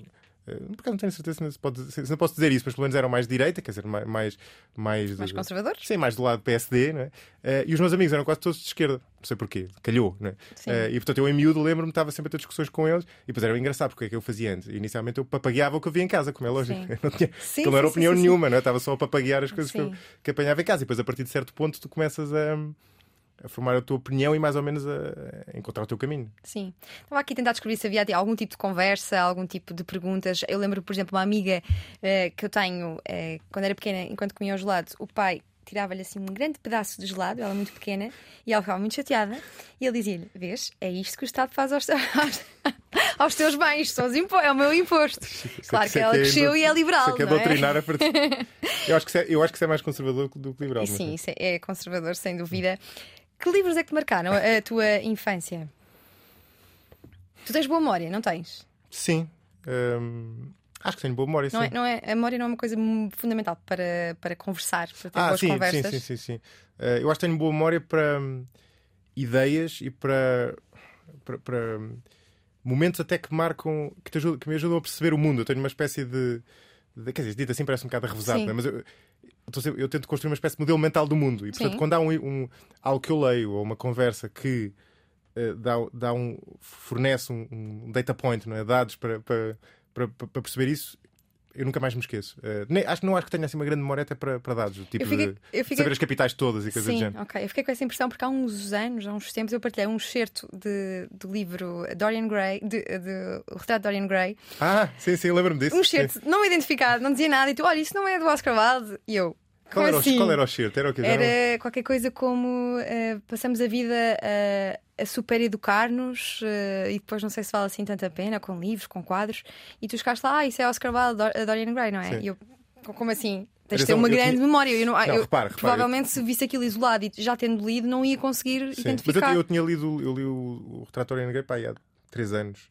por acaso não tenho certeza se, pode, se não posso dizer isso, mas pelo menos eram mais de direita, quer dizer, mais. Mais, mais, mais conservadores? Sim, mais do lado do PSD, não é? Uh, e os meus amigos eram quase todos de esquerda, não sei porquê, calhou, não é? Uh, e portanto eu em miúdo lembro-me, estava sempre a ter discussões com eles e depois era engraçado porque é que eu fazia antes. Inicialmente eu papagueava o que eu via em casa, como é lógico. Sim. [LAUGHS] Não tinha, sim, não era sim, opinião nenhuma, não é? Estava só a papaguear as coisas que, eu, que apanhava em casa e depois a partir de certo ponto tu começas a a formar a tua opinião e mais ou menos a, a, encontrar o teu caminho. Sim. Estava aqui a tentar descobrir se havia algum tipo de conversa, algum tipo de perguntas. Eu lembro, por exemplo, uma amiga uh, que eu tenho uh, quando era pequena, enquanto comia o gelado, o pai tirava-lhe assim um grande pedaço de gelado, ela muito pequena, e ela ficava muito chateada. E ele dizia-lhe: Vês, é isto que o Estado faz aos, [LAUGHS] aos, aos teus bens, são é o meu imposto. Claro que, que ela é cresceu e é liberal. É, que é doutrinar a partir. [LAUGHS] eu, acho que é, eu acho que isso é mais conservador do que liberal. Sim, isso é, é conservador, sem dúvida. Que livros é que te marcaram a tua infância? Tu tens boa memória, não tens? Sim. Hum, acho que tenho boa memória, não sim. É, não é, a memória não é uma coisa fundamental para, para conversar, para ter ah, boas sim, conversas. Sim, sim, sim. sim. Uh, eu acho que tenho boa memória para um, ideias e para, para, para um, momentos até que marcam, que, ajudam, que, me ajudam a perceber o mundo. Eu tenho uma espécie de. de quer dizer, dito assim parece um bocado arrevesado, é? mas eu, eu tento construir uma espécie de modelo mental do mundo. E, portanto, Sim. quando há um, um, algo que eu leio ou uma conversa que uh, dá, dá um, fornece um, um, data point, não é? dados para, para, para, para perceber isso, eu nunca mais me esqueço. Uh, nem, acho, não acho que tenha assim uma grande memória até para, para dados, tipo fiquei, de fiquei... saber as capitais todas e coisas do género. ok. Eu fiquei com essa impressão porque há uns anos, há uns tempos, eu partilhei um excerto de, do livro Dorian Gray, de, de, o retrato de Dorian Gray. Ah, sim, sim, lembro-me disso. Um excerto não identificado, não dizia nada, e tu, olha, isso não é do Oscar Wilde. E eu, qual era, assim? o, qual era o certo? Era, o que era qualquer coisa como uh, passamos a vida a, a super educar-nos uh, e depois não sei se vale assim tanta pena com livros, com quadros, e tu chegaste lá, ah, isso é Oscar Wilde, Dorian Gray, não é? Sim. E eu, como assim? Tens de ter uma grande tinha... memória. Eu, não, não, eu repare, provavelmente, repare, se visse aquilo isolado e já tendo lido, não ia conseguir Sim. identificar. Mas eu, eu, tinha lido, eu li o, o Retrato Dorian Gray pá, há três anos.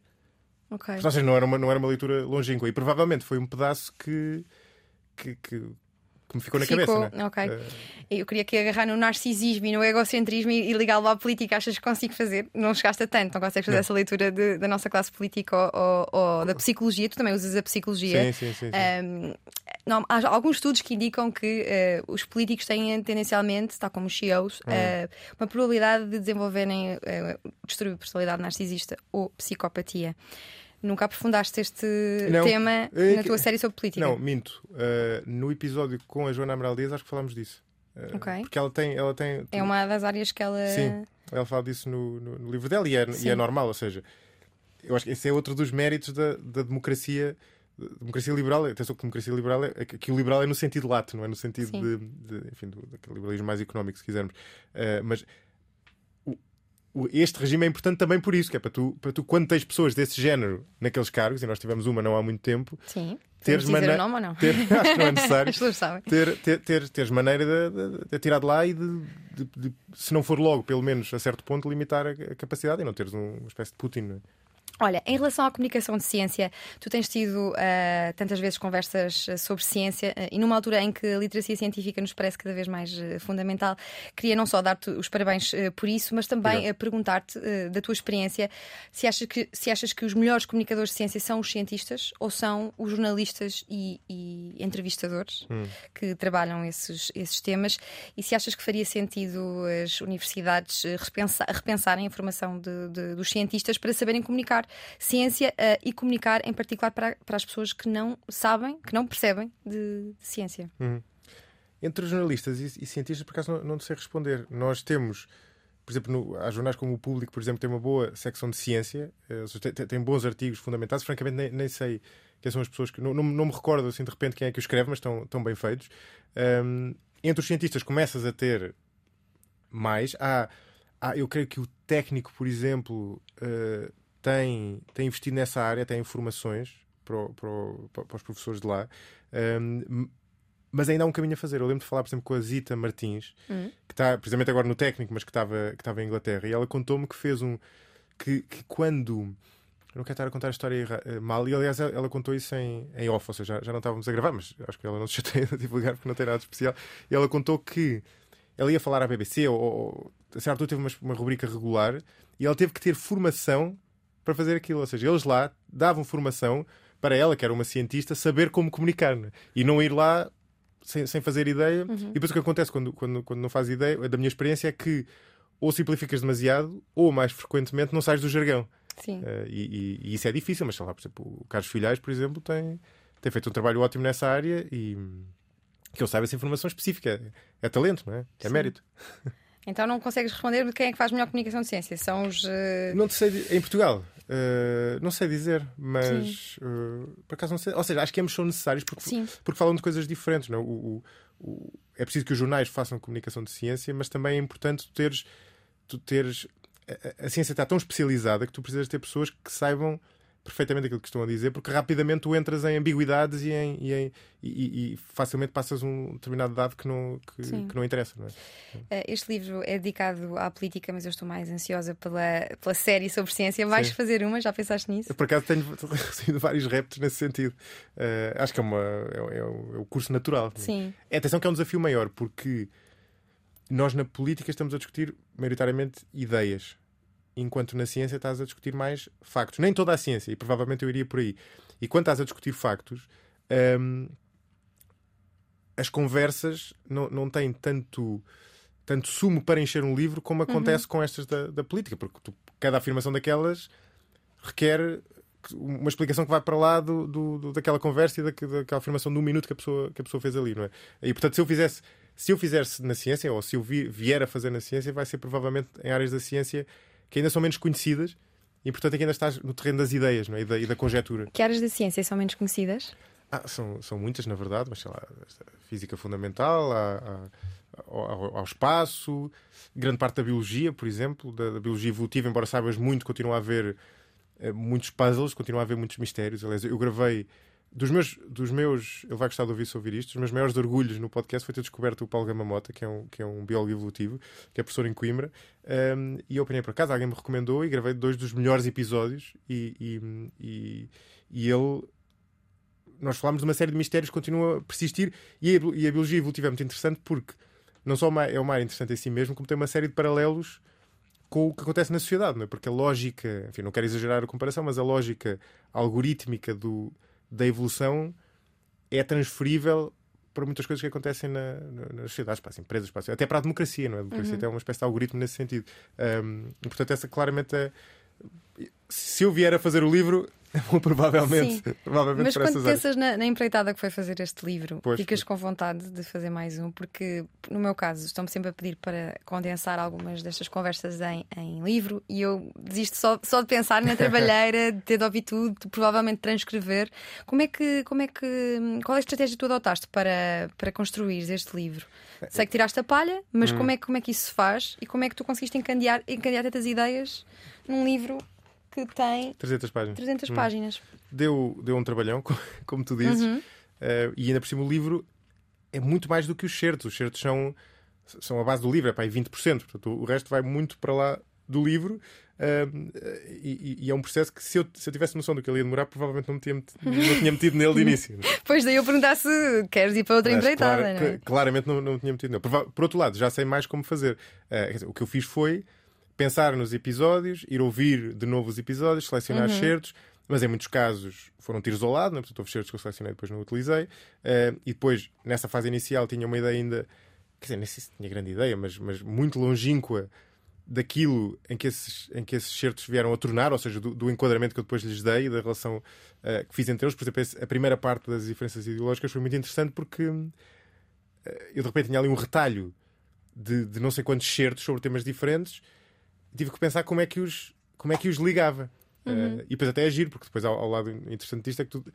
Ok. Ou seja, não era uma, não era uma leitura longínqua. E provavelmente foi um pedaço que, que, que que me ficou na ficou, cabeça. Né? Ok. Uh... Eu queria que agarrar no narcisismo e no egocentrismo e, e ligá-lo à política. Achas que consigo fazer? Não chegaste a tanto, não consegues fazer não. essa leitura de, da nossa classe política ou, ou, ou, da psicologia. Tu também usas a psicologia. Sim, sim, sim. sim. Um, não, há alguns estudos que indicam que uh, os políticos têm tendencialmente, está como os CEOs, uh, uma probabilidade de desenvolverem uh, distúrbio de personalidade narcisista ou psicopatia. Nunca aprofundaste este não, tema é, na tua série sobre política? Não, minto. Uh, no episódio com a Joana Amaral Dias acho que falámos disso. Uh, okay. Porque ela tem, ela tem. É uma das áreas que ela. Sim, ela fala disso no, no, no livro dela e é, e é, normal. Ou seja, eu acho que esse é outro dos méritos da, da democracia. Democracia liberal, atenção que democracia liberal é que o liberal é no sentido lato, não é no sentido de, de, enfim, do, daquele liberalismo mais económico, se quisermos. Uh, mas este regime é importante também por isso, que é para tu, para tu, quando tens pessoas desse género naqueles cargos, e nós tivemos uma não há muito tempo, Sim. Teres maneira. Nome ou não? Ter, [LAUGHS] acho que não é necessário. ter, ter, ter, teres maneira de, de, de tirar de lá e de, de, se não for logo, pelo menos a certo ponto, limitar a, a capacidade e não teres um, uma espécie de Putin. É? Olha, em relação à comunicação de ciência, tu tens tido uh, tantas vezes conversas ah, sobre ciência uh, e numa altura em que a literacia científica nos parece cada vez mais uh, fundamental, queria não só dar-te os parabéns por isso, mas também perguntar-te da tua experiência se achas, que, se achas que os melhores comunicadores de ciência são os cientistas ou são os jornalistas e, e entrevistadores hum. que trabalham esses, esses temas e se achas que faria sentido as universidades repensar, repensarem a formação de, de, dos cientistas para saberem comunicar ciência uh, e comunicar, em particular para, para as pessoas que não sabem, que não percebem de, de ciência. Uhum. Entre jornalistas e, e, cientistas, por acaso, não, não sei responder. Nós temos por exemplo, no, há jornais como o Público, por exemplo, tem uma boa secção de ciência, uh, tem, tem, bons artigos fundamentados. Francamente, nem, nem, sei quem são as pessoas que. Não, não, não, me recordo assim de repente quem é que o escreve, mas estão, estão bem feitos. Um, entre os cientistas, começas a ter mais. Há, há, eu creio que o técnico, por exemplo, uh, tem, tem investido nessa área, tem informações para, o, para, o, para os professores de lá. Um, mas ainda há um caminho a fazer. Eu lembro de falar, por exemplo, com a Zita Martins, Uhum. que está precisamente agora no técnico, mas que estava, que estava em Inglaterra, e ela contou-me que fez um. que, que quando. Eu não quero estar a contar a história eh, mal, e aliás ela ela contou isso em, em off, ou seja, já, já não estávamos a gravar, mas acho que ela não se [LAUGHS] chateia de divulgar porque não tem nada de especial. E ela contou que ela ia falar à BBC, ou, ou a certa altura teve uma, uma rubrica regular, e ela teve que ter formação para fazer aquilo. Ou seja, eles lá davam formação para ela, que era uma cientista, saber como comunicar né? e não ir lá sem, sem fazer ideia. E depois o que acontece quando, quando, quando não faz ideia, da minha experiência, é que ou simplificas demasiado, ou mais frequentemente não sais do jargão. Sim. Eh, e, e- e isso é difícil, mas sei lá, por exemplo, o Carlos Filhais, por exemplo, tem, tem feito um trabalho ótimo nessa área e que ele sabe essa informação específica. É, é talento, não é? É Sim. mérito. Então não consegues responder de quem é que faz melhor comunicação de ciência? São os. eh, Não te sei, em Portugal, eh, não sei dizer, mas eh, por acaso não sei. Ou seja, acho que ambos são necessários porque, Sim. porque falam de coisas diferentes. Não? é? O, o- o- é preciso que os jornais façam comunicação de ciência, mas também é importante tu teres. Tu teres a- a ciência está tão especializada que tu precisas ter pessoas que saibam perfeitamente aquilo que estão a dizer, porque rapidamente tu entras em ambiguidades e, em- e em- e- e- facilmente passas um determinado dado que não, que, que não interessa. Não é? Eh, Este livro é dedicado à política, mas eu estou mais ansiosa pela, pela série sobre ciência. Vais Sim. fazer uma? Já pensaste nisso? Eu, por acaso, tenho [LAUGHS] recebido vários reptos nesse sentido. Eh, acho que é, uma, é, é o, é o curso natural. Sim. É, atenção que é um desafio maior, porque nós na política estamos a discutir maioritariamente ideias, enquanto na ciência estás a discutir mais factos. Nem toda a ciência, e provavelmente eu iria por aí. E quando estás a discutir factos, hum, as conversas não, não têm tanto, tanto sumo para encher um livro como acontece com estas da, da política, porque tu- cada afirmação daquelas requer uma explicação que vai para lá do, do- do- daquela conversa e da, daquela afirmação de um minuto que a, pessoa, que a pessoa fez ali, não é? E portanto, se eu fizesse, se eu fizesse na ciência, ou se eu vi- vier a fazer na ciência, vai ser provavelmente em áreas da ciência que ainda são menos conhecidas e portanto aqui ainda estás no terreno das ideias não é? e, da, e da conjetura. Que áreas da ciência são menos conhecidas? Ah, são, são muitas, na verdade, mas sei lá, física fundamental, há- há- ao, ao espaço, grande parte da biologia, por exemplo, da, da biologia evolutiva, embora saibas muito, continua a haver eh, muitos puzzles, continua a haver muitos mistérios. Aliás, eu gravei dos meus, dos meus, ele vai gostar de ouvir se ouvir isto, dos meus maiores orgulhos no podcast foi ter descoberto o Paulo Gamamota, que é um, que é um biólogo evolutivo, que é professor em Coimbra, um, e eu apanhei por acaso, alguém me recomendou e gravei dois dos melhores episódios e, e, e, e ele nós falámos de uma série de mistérios que continuam a persistir e a, e a biologia evolutiva é muito interessante porque não só é uma área interessante em si mesmo, como tem uma série de paralelos com o que acontece na sociedade, não é? porque a lógica, enfim, não quero exagerar a comparação, mas a lógica algorítmica do, da evolução é transferível para muitas coisas que acontecem na, na- nas sociedades, para as empresas, para as- até para a democracia, não é? A democracia Uhum. tem uma espécie de algoritmo nesse sentido. Um, portanto, essa claramente é. Se eu vier a fazer o livro, [LAUGHS] provavelmente, Sim. provavelmente Mas quando pensas na, na empreitada que foi fazer este livro, Pois, ficas pois. com vontade de fazer mais um, porque no meu caso estão-me sempre a pedir para condensar algumas destas conversas em, em livro e eu desisto só, só de pensar na [LAUGHS] trabalheira, de ter de ouvir tudo, de provavelmente transcrever. Como é que, como é que, qual é a estratégia que tu adotaste para, para construir este livro? Sei que tiraste a palha, mas Hum. como, é, que- como é que isso se faz e como é que tu conseguiste encandear, encandear tantas ideias num livro que tem 300 páginas. 300 Hum. páginas? Deu, deu um trabalhão, [LAUGHS] co- como tu dizes, Uhum. eh, e ainda por cima o livro é muito mais do que os certos. Os certos são, são a base do livro, é para aí 20%. Portanto, o resto vai muito para lá do livro. eh, e, e- é um processo que, se eu, se eu tivesse noção do que ele ia demorar, provavelmente não me tinha metido, não tinha metido nele de início. [LAUGHS] Pois daí eu perguntar se queres ir para outra Mas, empreitada, é? cl- Claramente não, não tinha metido nele. Por, por outro lado, já sei mais como fazer. Quer dizer, o que eu fiz foi pensar nos episódios, ir ouvir de novo os episódios, selecionar Uhum. certos, mas em muitos casos foram tiros ao lado, né? portanto houve certos que eu selecionei e depois não utilizei. Eh, e depois, nessa fase inicial, tinha uma ideia ainda, quer dizer, nem sei se tinha grande ideia, mas, mas muito longínqua daquilo em que, esses, em que esses certos vieram a tornar, ou seja, do, do enquadramento que eu depois lhes dei e da relação eh, que fiz entre eles. Por exemplo, a primeira parte das diferenças ideológicas foi muito interessante porque eh, eu de repente tinha ali um retalho de, de não sei quantos certos sobre temas diferentes tive que pensar como é que os, como é que os ligava. Eh, e depois até agir, porque depois ao, ao lado interessante disto é que tu,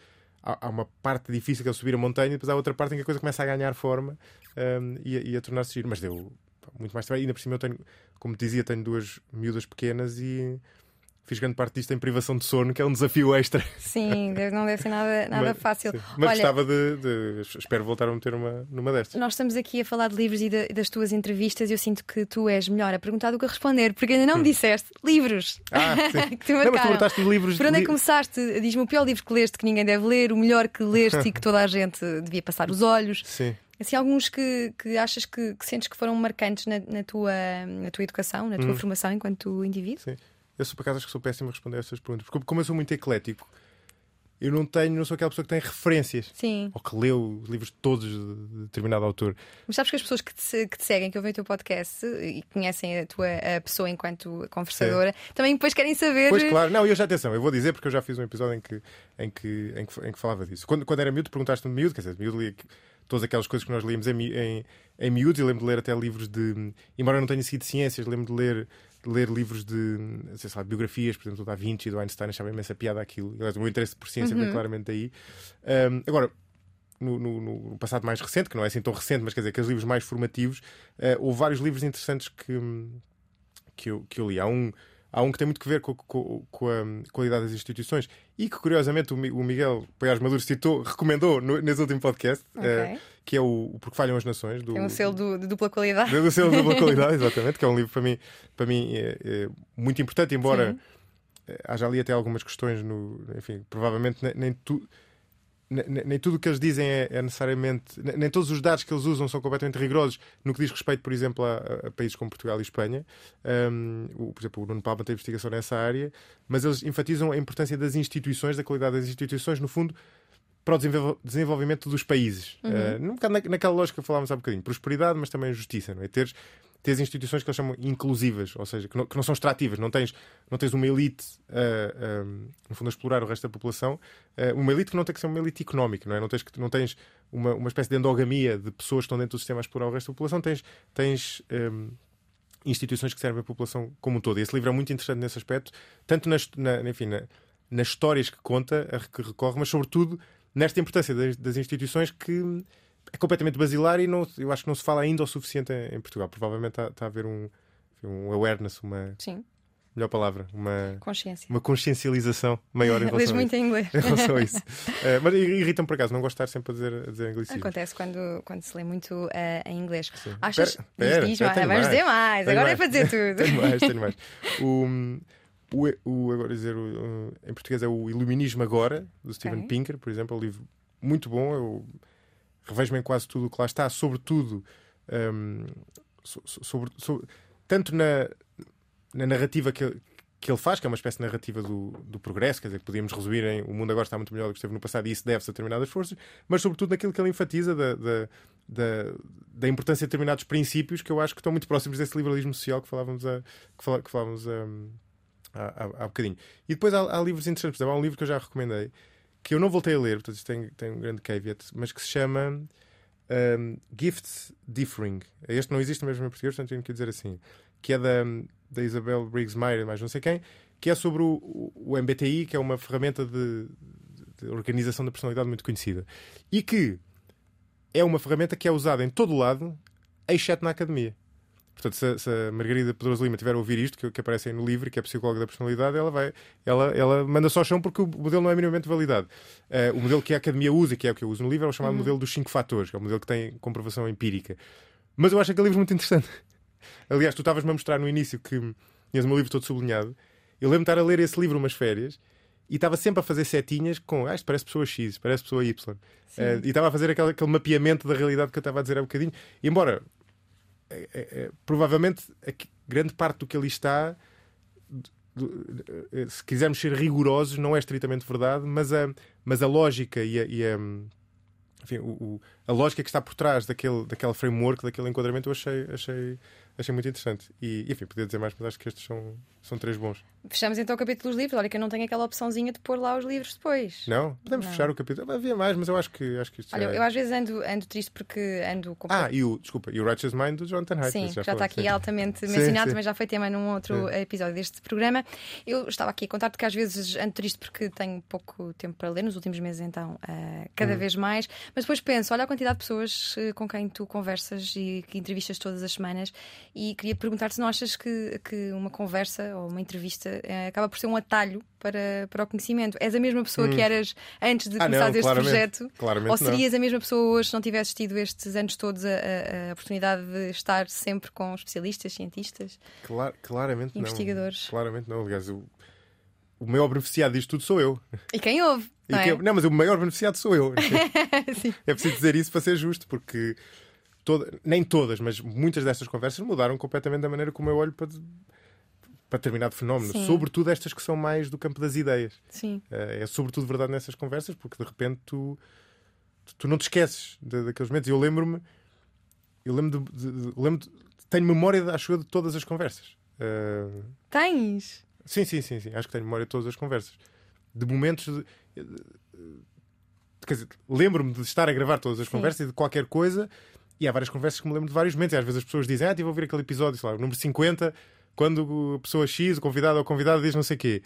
há, há uma parte difícil que é subir a montanha e depois há outra parte em que a coisa começa a ganhar forma ehm, e, a- e a tornar-se giro. Mas deu muito mais trabalho. E ainda por cima eu tenho, como te dizia, tenho duas miúdas pequenas e fiz grande parte disto em privação de sono, que é um desafio extra. Sim, não deve ser nada, [LAUGHS] nada mas, fácil. Sim. Mas Olha, gostava de, de, Espero voltar a meter uma, numa destas. Nós estamos aqui a falar de livros e de, das tuas entrevistas e eu sinto que tu és melhor a perguntar do que a responder, porque ainda não me hum. disseste livros. Ah, [LAUGHS] sim. que te não, mas tu perguntaste livros. Por onde é que começaste? Diz-me o pior livro que leste que ninguém deve ler, o melhor que leste e que toda a gente devia passar os olhos. Sim. Assim, alguns que, que achas que, que sentes que foram marcantes na, na, tua, na tua educação, na tua hum. formação enquanto indivíduo? Sim. Eu sou, por acaso, acho que sou péssimo a responder a essas perguntas. Porque, como eu sou muito eclético, eu não tenho, não sou aquela pessoa que tem referências. Sim. Ou que leu os livros todos de determinado autor. Mas sabes que as pessoas que te, que te seguem, que ouvem o teu podcast e conhecem a tua a pessoa enquanto conversadora, também depois querem saber. Pois claro, não, eu já atenção, eu vou dizer porque eu já fiz um episódio em que, em que, em que, em que falava disso. Quando, quando era miúdo, perguntaste-me miúdo, quer dizer, miúdo li todas aquelas coisas que nós líamos em, em, em miúdos, e lembro de ler até livros de. Embora eu não tenha sido ciências, lembro de ler ler livros de sei lá, biografias, por exemplo, do Da Vinci e do Einstein, achava imensa piada aquilo. o meu interesse por ciência uhum. vem claramente daí. Um, agora, no, no, no, passado mais recente, que não é assim tão recente, mas quer dizer, aqueles livros mais formativos, uh, houve vários livros interessantes que, que, eu, que eu li. Há um, há um que tem muito que ver com, com, com a qualidade das instituições e que, curiosamente, o Miguel Paiás Maduro citou, recomendou no, nesse último podcast. Okay. Uh, que é o Porque Falham as Nações. Do, é um selo do, de dupla qualidade. Do, do selo de dupla [LAUGHS] qualidade, exatamente, que é um livro para mim, para mim é, é muito importante, embora Sim. Eh, haja ali até algumas questões no. Enfim, provavelmente nem, nem tu, nem, tudo o que eles dizem é, é, necessariamente. Nem todos os dados que eles usam são completamente rigorosos no que diz respeito, por exemplo, a, a países como Portugal e Espanha. Um, o, por exemplo, o Nuno Palma tem investigação nessa área, mas eles enfatizam a importância das instituições, da qualidade das instituições, no fundo, para o desenvolvimento dos países. Uhum. Uh, na, naquela lógica que falávamos há um bocadinho, prosperidade, mas também justiça, não é? Teres, teres instituições que eles chamam inclusivas, ou seja, que não, que não são extrativas, não tens, não tens uma elite, uh, no fundo, a explorar o resto da população, uh, uma elite que não tem que ser uma elite económica, não é? Não tens, não tens uma, uma espécie de endogamia de pessoas que estão dentro do sistema a explorar o resto da população, tens, tens um, instituições que servem a população como um todo. E esse livro é muito interessante nesse aspecto, tanto nas, na, enfim, na, nas histórias que conta, a que recorre, mas sobretudo nesta importância das, das, instituições que é completamente basilar e não, eu acho que não se fala ainda o suficiente em, em Portugal. Provavelmente está, está a haver um, um awareness, uma. Sim melhor palavra, uma, Consciência. uma consciencialização maior em [LAUGHS] relação, muito a, em inglês. [LAUGHS] em relação a isso. uh, [LAUGHS] mas irritam por acaso, não gosto de estar sempre a dizer, a dizer anglicismo. Acontece quando, quando se lê muito uh, em inglês. Sim. Achas. Pera, diz, diz mais, vamos dizer mais, agora mais. é para dizer tudo. tenho mais, tenho mais. O, o, o, agora dizer, o, em português é o Iluminismo Agora, do Steven okay. Pinker, por exemplo, é um livro muito bom. Eu revejo-me em quase tudo o que lá está, sobretudo um, sobre, sobre, tanto na, na narrativa que que ele faz, que é uma espécie de narrativa do, do progresso, quer dizer, que podíamos resumir em o mundo agora está muito melhor do que esteve no passado e isso deve-se a determinadas forças, mas sobretudo naquilo que ele enfatiza da, da, da, da, importância de determinados princípios que eu acho que estão muito próximos desse liberalismo social que falávamos, a, que, falávamos a, há, há, há bocadinho. E depois há, há livros interessantes, há um livro que eu já recomendei que eu não voltei a ler, portanto isto tem, tem um grande caveat, mas que se chama um, Gifts Differing. Este não existe mesmo em português, portanto tenho que dizer assim. Que é da, da Isabel Briggs Meyer, mais não sei quem, que é sobre o, o MBTI, que é uma ferramenta de, de organização da personalidade muito conhecida. E que é uma ferramenta que é usada em todo o lado, exceto na academia. Portanto, se, se a Margarida Pedroso Lima tiver a ouvir isto, que, que aparece aí no livro, que é psicóloga da personalidade, ela vai, ela, ela manda só ao chão porque o modelo não é minimamente validado. Uh, o modelo que a academia usa, que é o que eu uso no livro, é o chamado uhum. modelo dos cinco fatores, que é o modelo que tem comprovação empírica. Mas eu acho aquele livro muito interessante. [LAUGHS] Aliás, tu estavas-me a mostrar no início que tinhas o meu livro todo sublinhado. Eu lembro-me de estar a ler esse livro umas férias e estava sempre a fazer setinhas com ah, isto parece pessoa X, parece pessoa Y. Uh, e estava a fazer aquele, aquele mapeamento da realidade que eu estava a dizer há bocadinho. E embora é, é, é, provavelmente grande parte do que ali está, eh, se quisermos ser rigorosos, não é estritamente verdade, mas a, mas a lógica e a, e a enfim, o, o, a lógica que está por trás daquele, daquela framework, daquele enquadramento, eu achei, achei, achei muito interessante. E, enfim, podia dizer mais, mas acho que estes são, são três bons. Fechamos então o capítulo dos livros. Olha que eu não tenho aquela opçãozinha de pôr lá os livros depois. Não? Podemos não. fechar o capítulo. Havia mais, mas eu acho que, acho que isto Olha, é... eu às vezes ando, ando triste porque ando com. Ah, e o, desculpa, e o Righteous Mind do Jonathan Haidt. Sim, já, já está aqui sim. altamente mencionado, sim, mas já foi tema num outro sim. episódio deste programa. Eu estava aqui a contar-te que às vezes ando triste porque tenho pouco tempo para ler, nos últimos meses então, uh, cada hum. vez mais. Mas depois penso, olha a quantidade de pessoas uh, com quem tu conversas e que entrevistas todas as semanas E queria perguntar-te se não achas que, que uma conversa ou uma entrevista eh, acaba por ser um atalho para, para o conhecimento. És a mesma pessoa que eras antes de Hum. Ah, começar não, este claramente. projeto? Claramente ou não. serias a mesma pessoa hoje se não tivesses tido estes anos todos a, a- a oportunidade de estar sempre com especialistas, cientistas? Clar- claramente Investigadores. não. Claramente não. Aliás, o, o maior beneficiado disto tudo sou eu. E quem ouve? Não, é? não, mas o maior beneficiado sou eu. [LAUGHS] É preciso dizer isso para ser justo, porque toda- nem todas, mas muitas destas conversas mudaram completamente a maneira como eu olho para, para determinado fenómeno. Sim. Sobretudo estas que são mais do campo das ideias. Sim. Eh, É sobretudo verdade nessas conversas, porque de repente tu, tu, não te esqueces daqueles momentos. E eu lembro-me, eu lembro de, de- de- lembro de- tenho memória, acho eu, de todas as conversas. Eh, Tens? Sim, sim, sim, sim. Acho que tenho memória de todas as conversas. De momentos. De, de- quer dizer, lembro-me de estar a gravar todas as Sim. conversas e de qualquer coisa. E há várias conversas que me lembro de vários momentos. E às vezes as pessoas dizem, ah, estive a ouvir aquele episódio, sei lá, o número 50, quando a pessoa X, o convidado ou a convidada diz não sei o quê.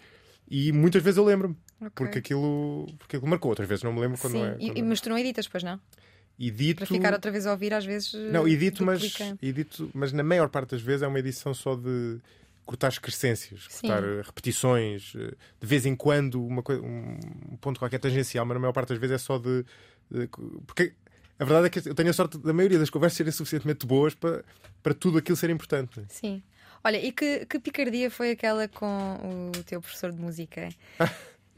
E muitas vezes eu lembro-me, Ok. porque, aquilo, porque aquilo marcou. Outras vezes não me lembro quando Sim. é. E- quando e, é. mas tu não editas, pois não? E dito. Para ficar outra vez a ouvir, às vezes. Não, edito, mas, edito, mas na maior parte das vezes é uma edição só de cortar excrescências, Sim. cortar eh, repetições, eh, de vez em quando uma coi- um ponto qualquer tangencial, mas na maior parte das vezes é só de. de- porque a verdade é que eu tenho a sorte da maioria das conversas serem suficientemente boas para, para tudo aquilo ser importante. Sim. Olha, e que, que picardia foi aquela com o teu professor de música? [LAUGHS]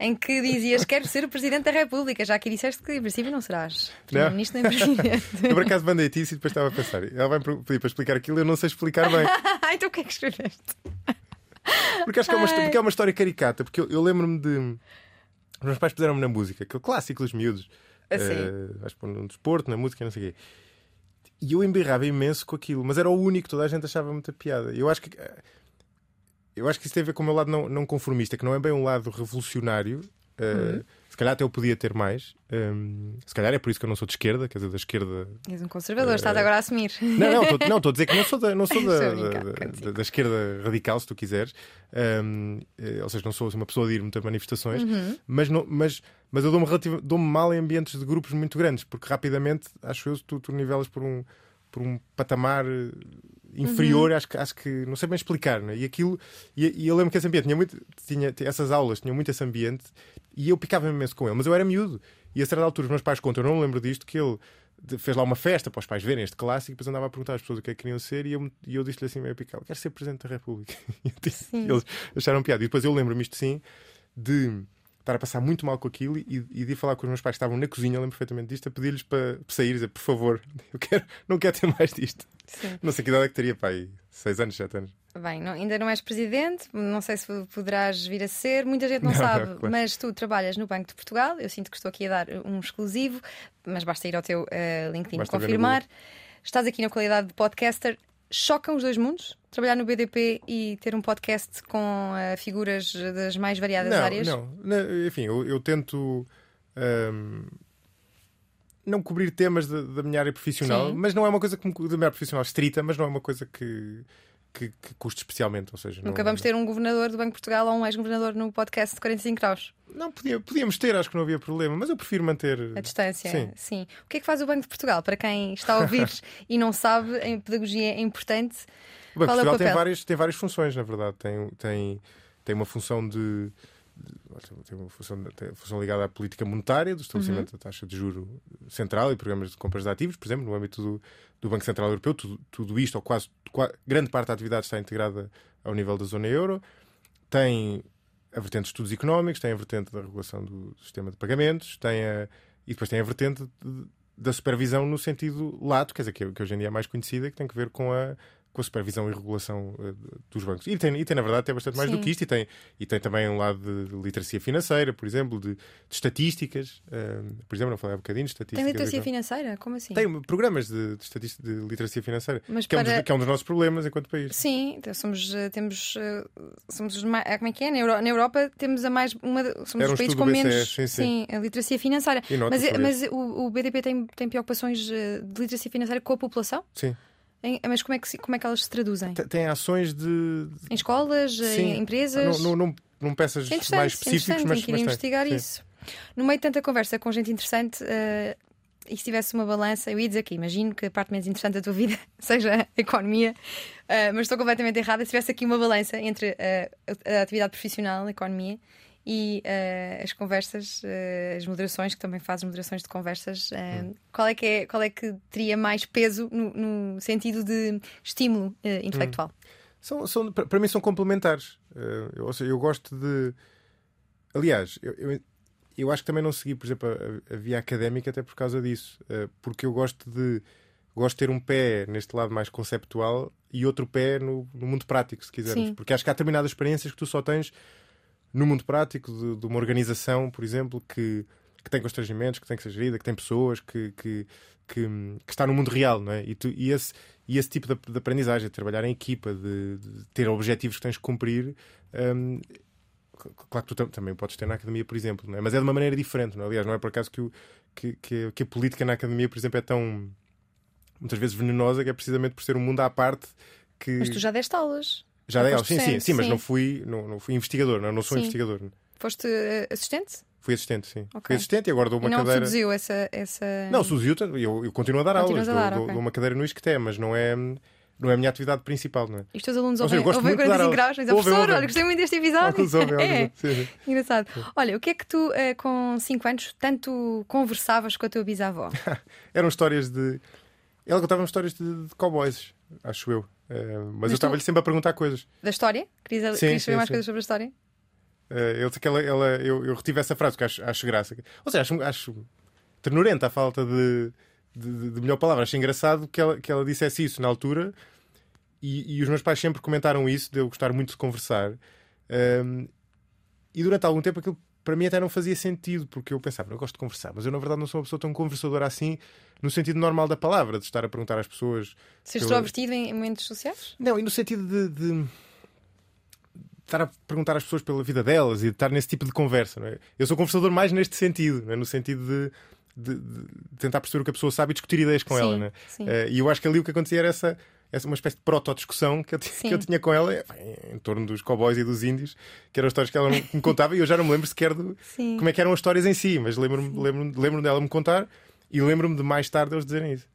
em que dizias quero ser o Presidente da República, já que disseste que em princípio não serás Primeiro-Ministro nem Presidente. [LAUGHS] Eu por acaso mandei isso e depois estava a pensar. Ela vai me pedir para explicar aquilo eu não sei explicar bem. [LAUGHS] então o que é que escreveste? Porque acho que é uma, porque é uma história caricata. Porque eu, eu lembro-me de. Os meus pais puseram-me na música, aquele clássico dos miúdos. Eh, acho que no desporto, na música, não sei o quê. E eu embirrava imenso com aquilo, mas era o único, toda a gente achava muita piada. Eu acho que. eh, Eu acho que isso tem a ver com o meu lado não, não conformista, que não é bem um lado revolucionário. eh, Uhum. Se calhar até eu podia ter mais. Hum, se calhar é por isso que eu não sou de esquerda, quer dizer, da esquerda És um conservador, estás agora a assumir. não, não, estou a dizer que não sou da, não sou [LAUGHS] da, da- da- da esquerda radical, se tu quiseres. Um, eh, ou seja, não sou uma pessoa de ir a muitas manifestações, Uhum. mas, não, mas, mas eu dou-me dou-me mal em ambientes de grupos muito grandes, porque rapidamente, acho eu, tu, tu nivelas por um, por um patamar eh, inferior, Uhum. acho, que, acho que não sei bem explicar. Né? E aquilo, e, e eu lembro que esse ambiente tinha muito, tinha, essas aulas tinham muito esse ambiente e eu picava imenso com ele, mas eu era miúdo. E a certa altura, os meus pais contam, eu não me lembro disto, que ele fez lá uma festa para os pais verem este clássico e depois andava a perguntar às pessoas o que é que queriam ser e eu, e eu disse-lhe assim meio picado, quero ser Presidente da República. [LAUGHS] E eu disse- eles acharam piada. E depois eu lembro-me isto sim, de estar a passar muito mal com aquilo e, e de ir falar com os meus pais que estavam na cozinha, lembro perfeitamente disto, a pedir-lhes para, para sair e dizer, por favor, eu quero, não quero ter mais disto. Sim. Não sei que idade é que teria, pai, seis anos, sete anos. Bem, não- ainda não és presidente, não sei se poderás vir a ser, muita gente não, Não, sabe, não, claro. mas tu trabalhas no Banco de Portugal. Eu sinto que estou aqui a dar um exclusivo, mas basta ir ao teu eh, LinkedIn Basta confirmar. Estás aqui na qualidade de podcaster. Chocam os dois mundos? Trabalhar no BDP e ter um podcast com eh, figuras das mais variadas não, áreas? Não, Na- enfim, eu, eu tento ahm, não cobrir temas da, da minha área profissional, Sim. mas não é uma coisa que me, da minha área profissional estrita, mas não é uma coisa que, que, que custe especialmente. Ou seja, Nunca não, vamos ter um governador do Banco de Portugal ou um ex-governador no podcast de 45 graus. Não, podia- podíamos ter, acho que não havia problema, mas eu prefiro manter. A distância, Sim. O que é que faz o Banco de Portugal? Para quem está a ouvir [LAUGHS] e não sabe, em pedagogia é importante. O Banco Qual de é o Portugal tem várias, tem várias funções, na verdade. Tem, tem, tem uma função de. de- Tem uma função, tem uma função ligada à política monetária, do estabelecimento Uhum. da taxa de juro central e programas de compras de ativos, por exemplo, no âmbito do, do Banco Central Europeu. Tudo, tudo isto, ou quase qua- grande parte da atividade, está integrada ao nível da zona euro. Tem a vertente de estudos económicos, tem a vertente da regulação do sistema de pagamentos, tem a, e depois tem a vertente de- da supervisão no sentido lato, quer dizer, que, que hoje em dia é mais conhecida, que tem que ver com a, com a supervisão e regulação eh, dos bancos. E tem, e tem, na verdade, tem bastante mais Sim. do que isto, e tem, e tem também um lado de literacia financeira, por exemplo, de, de estatísticas, eh, por exemplo, não falei há bocadinho, de Tem estatísticas. literacia económicas. financeira? Como assim? Tem programas de, de, estatística- de literacia financeira, Mas que, é um para- dos, que é um dos nossos problemas enquanto país. Sim, então somos, eh, temos, eh, somos os mais, como é que é? Na Euro- na Europa temos a mais, uma, somos um os países com BCE, menos sim, sim. a literacia financeira. Mas, mas o, o BDP tem, tem preocupações de literacia financeira com a população? Sim. Em- mas como é, que, como é que elas se traduzem? Tem, tem ações de. Em escolas, eh, Sim. em empresas? Não, não, não, não peças É mais é interessante, mas, tem que ir mas tem. investigar Sim. isso. No meio de tanta conversa com gente interessante, eh, e se tivesse uma balança, eu ia dizer que imagino que a parte menos interessante da tua vida [LAUGHS] seja a economia. Uh, mas estou completamente errada. Se tivesse aqui uma balança entre uh, a atividade profissional, a economia e uh, as conversas, uh, as moderações, que também fazes moderações de conversas, uh, hum. qual, é que é, qual é que teria mais peso no, no sentido de estímulo intelectual? Hum. São, são, para mim são complementares. Eu, ou seja, eu gosto de. Aliás, eu, eu, eu, acho que também não segui, por exemplo, a, a, via académica até por causa disso. Porque eu gosto de. Gosto de ter um pé neste lado mais conceptual e outro pé no, no mundo prático, se quisermos. Sim. Porque acho que há determinadas experiências que tu só tens no mundo prático de, de, uma organização, por exemplo, que, que tem constrangimentos, que tem que ser gerida, que tem pessoas, que, que, que, que está no mundo real, não é? E, tu, e, esse, e esse tipo de, de aprendizagem, de trabalhar em equipa, de, de, ter objetivos que tens de cumprir. Um, claro que tu também podes ter na academia, por exemplo, não é? mas é de uma maneira diferente. Não é? Aliás, não é por acaso que, o, que, que, que, a política na academia, por exemplo, é tão muitas vezes venenosa, que é precisamente por ser um mundo à parte que. Mas tu já deste aulas. Já dei aulas, sim, sim, sim, mas não fui, não, não fui investigador, não, não sou sim. investigador. Foste uh, assistente? Fui assistente, sim. Okay. Fui assistente e agora dou uma e não cadeira. Não subiu essa, essa. Não, subiu, eu, eu continuo a dar aulas, a dar, dou, okay. dou, uma cadeira no ISCTE, mas não é não é a minha atividade principal, não é? E os teus alunos ouvem, seja, ouvem 45 graus, mas professor, olha, gostei muito deste episódio. Ouvem, é. sim. Engraçado. Olha, o que é que tu, uh, com 5 anos, tanto conversavas com a tua bisavó? [LAUGHS] Eram histórias de. Ela contava histórias de, de cowboys, acho eu. Uh, mas, mas, eu estava-lhe sempre a perguntar coisas. Da história? Querias, sim, querias saber sim, mais sim. coisas sobre a história? Uh, ele, que ela, ela, eu, eu retive essa frase, que acho, acho graça. Ou seja, acho, acho ternurenta a falta de, de, de, melhor palavra. Acho engraçado que ela, que ela dissesse isso na altura. E, e os meus pais sempre comentaram isso, de eu gostar muito de conversar. Um, e durante algum tempo aquilo para mim até não fazia sentido, porque eu pensava, eu gosto de conversar, mas eu na verdade não sou uma pessoa tão conversadora assim, no sentido normal da palavra, de estar a perguntar às pessoas. Se pela... extrovertido em momentos sociais? Não, e no sentido de, de, estar a perguntar às pessoas pela vida delas e de estar nesse tipo de conversa. Não é? Eu sou conversador mais neste sentido, é? no sentido de, de, tentar perceber o que a pessoa sabe e discutir ideias com sim, ela. Uh, e eu acho que ali o que acontecia era essa essa uma espécie de proto-discussão que, eu, que eu tinha com ela em torno dos cowboys e dos índios, que eram histórias que ela me contava e eu já não me lembro sequer do, como é que eram as histórias em si, mas lembro-me lembro, lembro dela me contar e lembro-me de mais tarde eles dizerem isso.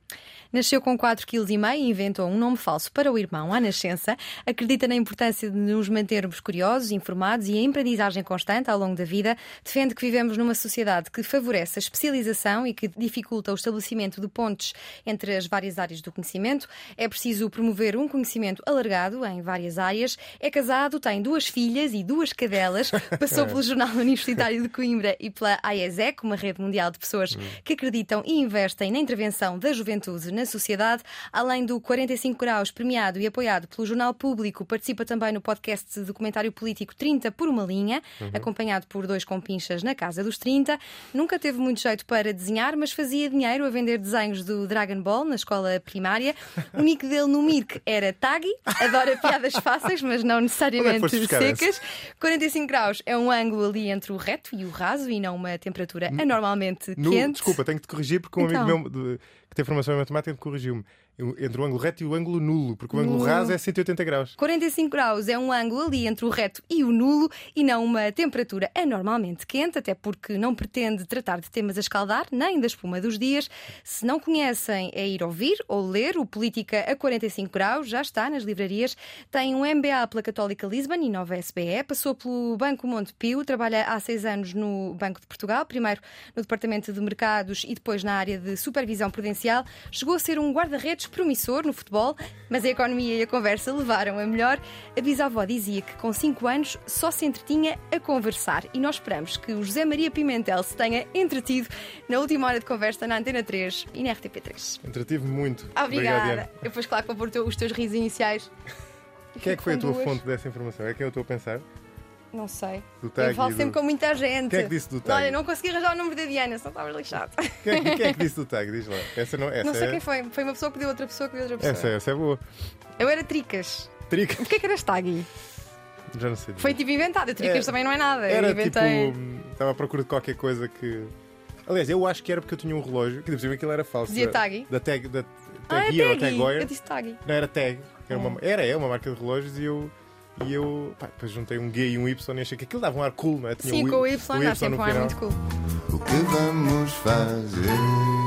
Nasceu com 4,5 kg e inventou um nome falso para o irmão à nascença. Acredita na importância de nos mantermos curiosos, informados e em aprendizagem constante ao longo da vida. Defende que vivemos numa sociedade que favorece a especialização e que dificulta o estabelecimento de pontes entre as várias áreas do conhecimento. É preciso promover um conhecimento alargado em várias áreas. É casado, tem duas filhas e duas cadelas. [LAUGHS] Passou pelo Jornal Universitário de Coimbra e pela AESEC, uma rede mundial de pessoas hum. que acreditam e investem na intervenção da juventude na sociedade. Além do 45 Graus, premiado e apoiado pelo Jornal Público, participa também no podcast de documentário político 30 por uma linha, uhum. acompanhado por dois compinchas na Casa dos 30. Nunca teve muito jeito para desenhar, mas fazia dinheiro a vender desenhos do Dragon Ball na escola primária. O nick dele no Mirk era Taggy, adora piadas [LAUGHS] fáceis, mas não necessariamente é secas. 45 graus é um ângulo ali entre o reto e o raso e não uma temperatura anormalmente no, quente. Desculpa, tenho que te corrigir porque um então. amigo meu que tem formação em matemática corrigiu-me entre o ângulo reto e o ângulo nulo, porque o ângulo raso é 180 graus. 45 graus é um ângulo ali entre o reto e o nulo e não uma temperatura anormalmente quente, até porque não pretende tratar de temas a escaldar, nem da espuma dos dias. Se não conhecem, é ir ouvir ou ler o Política a 45 graus, já está nas livrarias. Tem um MBA pela Católica Lisbon e Nova SBE, passou pelo Banco Montepio, trabalha há seis anos no Banco de Portugal, primeiro no Departamento de Mercados e depois na área de supervisão prudencial. Chegou a ser um guarda-redes promissor no futebol, mas a economia e a conversa levaram a melhor. A bisavó dizia que com 5 anos só se entretinha a conversar e nós esperamos que o José Maria Pimentel se tenha entretido na última hora de conversa na Antena 3 e na RTP3. Entretive muito. Obrigada. Obrigado, Eu depois, claro, vou pôr os teus risos iniciais. Quem é que foi a tua duas. fonte dessa informação? É quem eu estou a pensar? Não sei. Do tag eu falo sempre do... com muita gente. Quem é que disse do tag? Olha, não consegui arranjar o número da Diana, só estava lixado. Quem, é quem é que disse do tag? Diz lá. Essa não, essa não sei é... quem foi. Foi uma pessoa que deu outra pessoa que deu outra pessoa. Essa, essa é boa. Eu era Tricas. Tricas? Porquê é que eras tag? Já não sei. Foi tipo inventado. Tricas é, também não é nada. Era inventei... tipo. Estava à procura de qualquer coisa que. Aliás, eu acho que era porque eu tinha um relógio, que depois aquilo era falso. Dizia tag? Da tag. Da, ah, é tag, ou tag Eu disse tag. Não, era tag. Era, uma, era, é uma marca de relógios e eu e eu pá, depois juntei um G e um Y e achei que aquilo dava um ar cool, não é? Tinha Sim, o, com o Y, o y dá sempre um ar muito cool. O que vamos fazer?